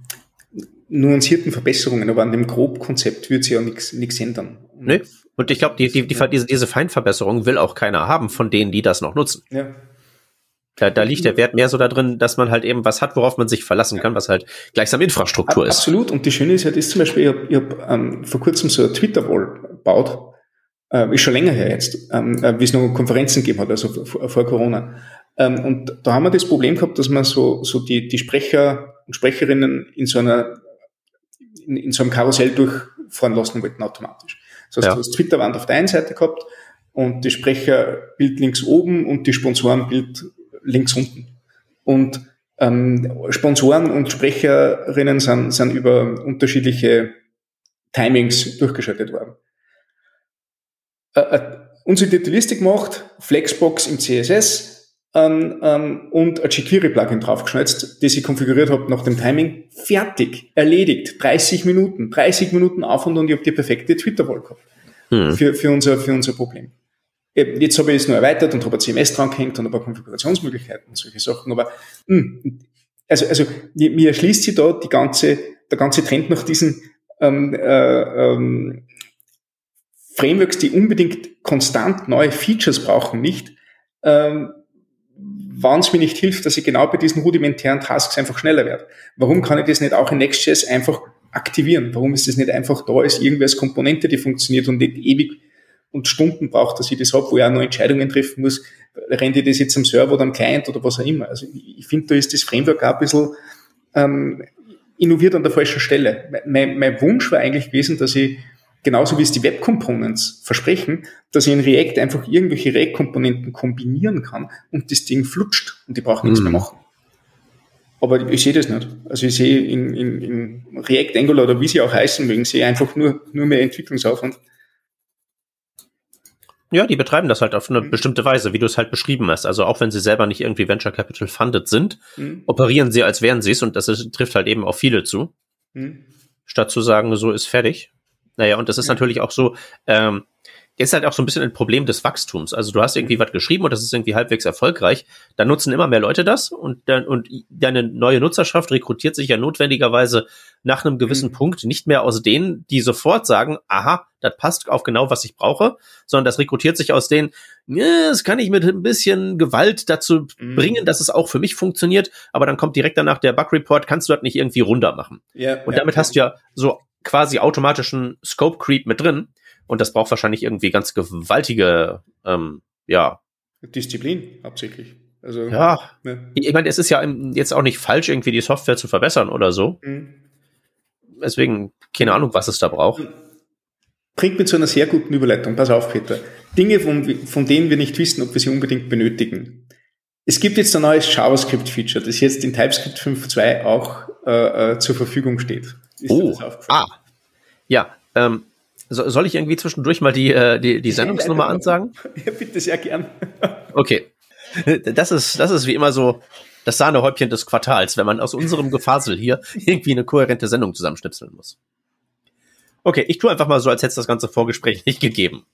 nuancierten Verbesserungen, aber an dem Grobkonzept wird sich ja nichts ändern. Nee. Und ich glaube, die, die, die, diese, diese Feinverbesserung will auch keiner haben von denen, die das noch nutzen. Ja. Da, da liegt der Wert mehr so da drin, dass man halt eben was hat, worauf man sich verlassen kann, was halt gleichsam Infrastruktur ist. Absolut. Und die Schöne ist halt, ist zum Beispiel, ich habe hab, ähm, vor kurzem so eine Twitter-Wall gebaut, äh, ist schon länger her jetzt, ähm, äh, wie es noch Konferenzen gegeben hat, also vor, vor Corona. Ähm, und da haben wir das Problem gehabt, dass man so, so die, die Sprecher und Sprecherinnen in so einer, in, in so einem Karussell durchfahren lassen wollten automatisch. Das heißt, ja. du hast Twitter-Wand auf der einen Seite gehabt und die Sprecherbild links oben und die Sponsorenbild links unten. Und ähm, Sponsoren und Sprecherinnen sind, sind über unterschiedliche Timings durchgeschaltet worden äh, äh unsortierte Liste gemacht, Flexbox im CSS ähm, ähm, und ein jQuery-Plugin draufgeschnitzt, das ich konfiguriert habe nach dem Timing. Fertig, erledigt, 30 Minuten, 30 Minuten Aufwand und ich habe die perfekte Twitter-Wall gehabt hm. für, für, unser, für unser Problem. Jetzt habe ich es nur erweitert und habe ein CMS dran gehängt und ein paar Konfigurationsmöglichkeiten und solche Sachen. Aber mh, hm, also, also mir, mir erschließt sich da die ganze, der ganze Trend nach diesen ähm, äh, ähm, Frameworks, die unbedingt konstant neue Features brauchen, nicht, ähm, wann es mir nicht hilft, dass ich genau bei diesen rudimentären Tasks einfach schneller werde. Warum kann ich das nicht auch in Next.js einfach aktivieren? Warum ist das nicht einfach da als irgendwie als Komponente, die funktioniert und nicht ewig und Stunden braucht, dass ich das habe, wo ich auch noch Entscheidungen treffen muss, rennt ich das jetzt am Server oder am Client oder was auch immer. Also ich, ich finde, da ist das Framework auch ein bisschen ähm, innoviert an der falschen Stelle. Mein, mein Wunsch war eigentlich gewesen, dass ich genauso wie es die Web Components versprechen, dass ich in React einfach irgendwelche React-Komponenten kombinieren kann und das Ding flutscht und die brauchen nichts mhm. mehr machen. Aber ich sehe das nicht. Also ich sehe in, in, in React, Angular oder wie sie auch heißen mögen, sehe einfach nur, nur mehr Entwicklungsaufwand. Ja, die betreiben das halt auf eine mhm. bestimmte Weise, wie du es halt beschrieben hast. Also auch wenn sie selber nicht irgendwie Venture Capital funded sind, mhm. operieren sie, als wären sie es und das ist, trifft halt eben auf viele zu. Mhm. Statt zu sagen, so ist fertig, naja, und das ist ja. natürlich auch so, ähm, ist halt auch so ein bisschen ein Problem des Wachstums. Also du hast irgendwie was geschrieben und das ist irgendwie halbwegs erfolgreich. Dann nutzen immer mehr Leute das und dann, und deine neue Nutzerschaft rekrutiert sich ja notwendigerweise nach einem gewissen mhm. Punkt nicht mehr aus denen, die sofort sagen, aha, das passt auf genau, was ich brauche, sondern das rekrutiert sich aus denen, ja, das kann ich mit ein bisschen Gewalt dazu mhm. bringen, dass es auch für mich funktioniert, aber dann kommt direkt danach der Bug Report, kannst du das nicht irgendwie runter machen. Ja, und damit ja. hast du ja so quasi automatischen Scope Creep mit drin. Und das braucht wahrscheinlich irgendwie ganz gewaltige, ähm, ja. Disziplin hauptsächlich. Also, ja. Ne. Ich meine, es ist ja jetzt auch nicht falsch, irgendwie die Software zu verbessern oder so. Mhm. deswegen keine Ahnung, was es da braucht. Bringt mich zu einer sehr guten Überleitung. Pass auf, Peter. Dinge, von, von denen wir nicht wissen, ob wir sie unbedingt benötigen. Es gibt jetzt ein neues JavaScript-Feature, das jetzt in TypeScript 5.2 auch äh, äh, zur Verfügung steht. Ist oh, ah, ja. Ähm, so, soll ich irgendwie zwischendurch mal die, äh, die, die Sendungsnummer ansagen? Ja, bitte, sehr gern. okay. Das ist, das ist wie immer so das Sahnehäubchen des Quartals, wenn man aus unserem Gefasel hier irgendwie eine kohärente Sendung zusammenschnipseln muss. Okay, ich tue einfach mal so, als hätte es das ganze Vorgespräch nicht gegeben.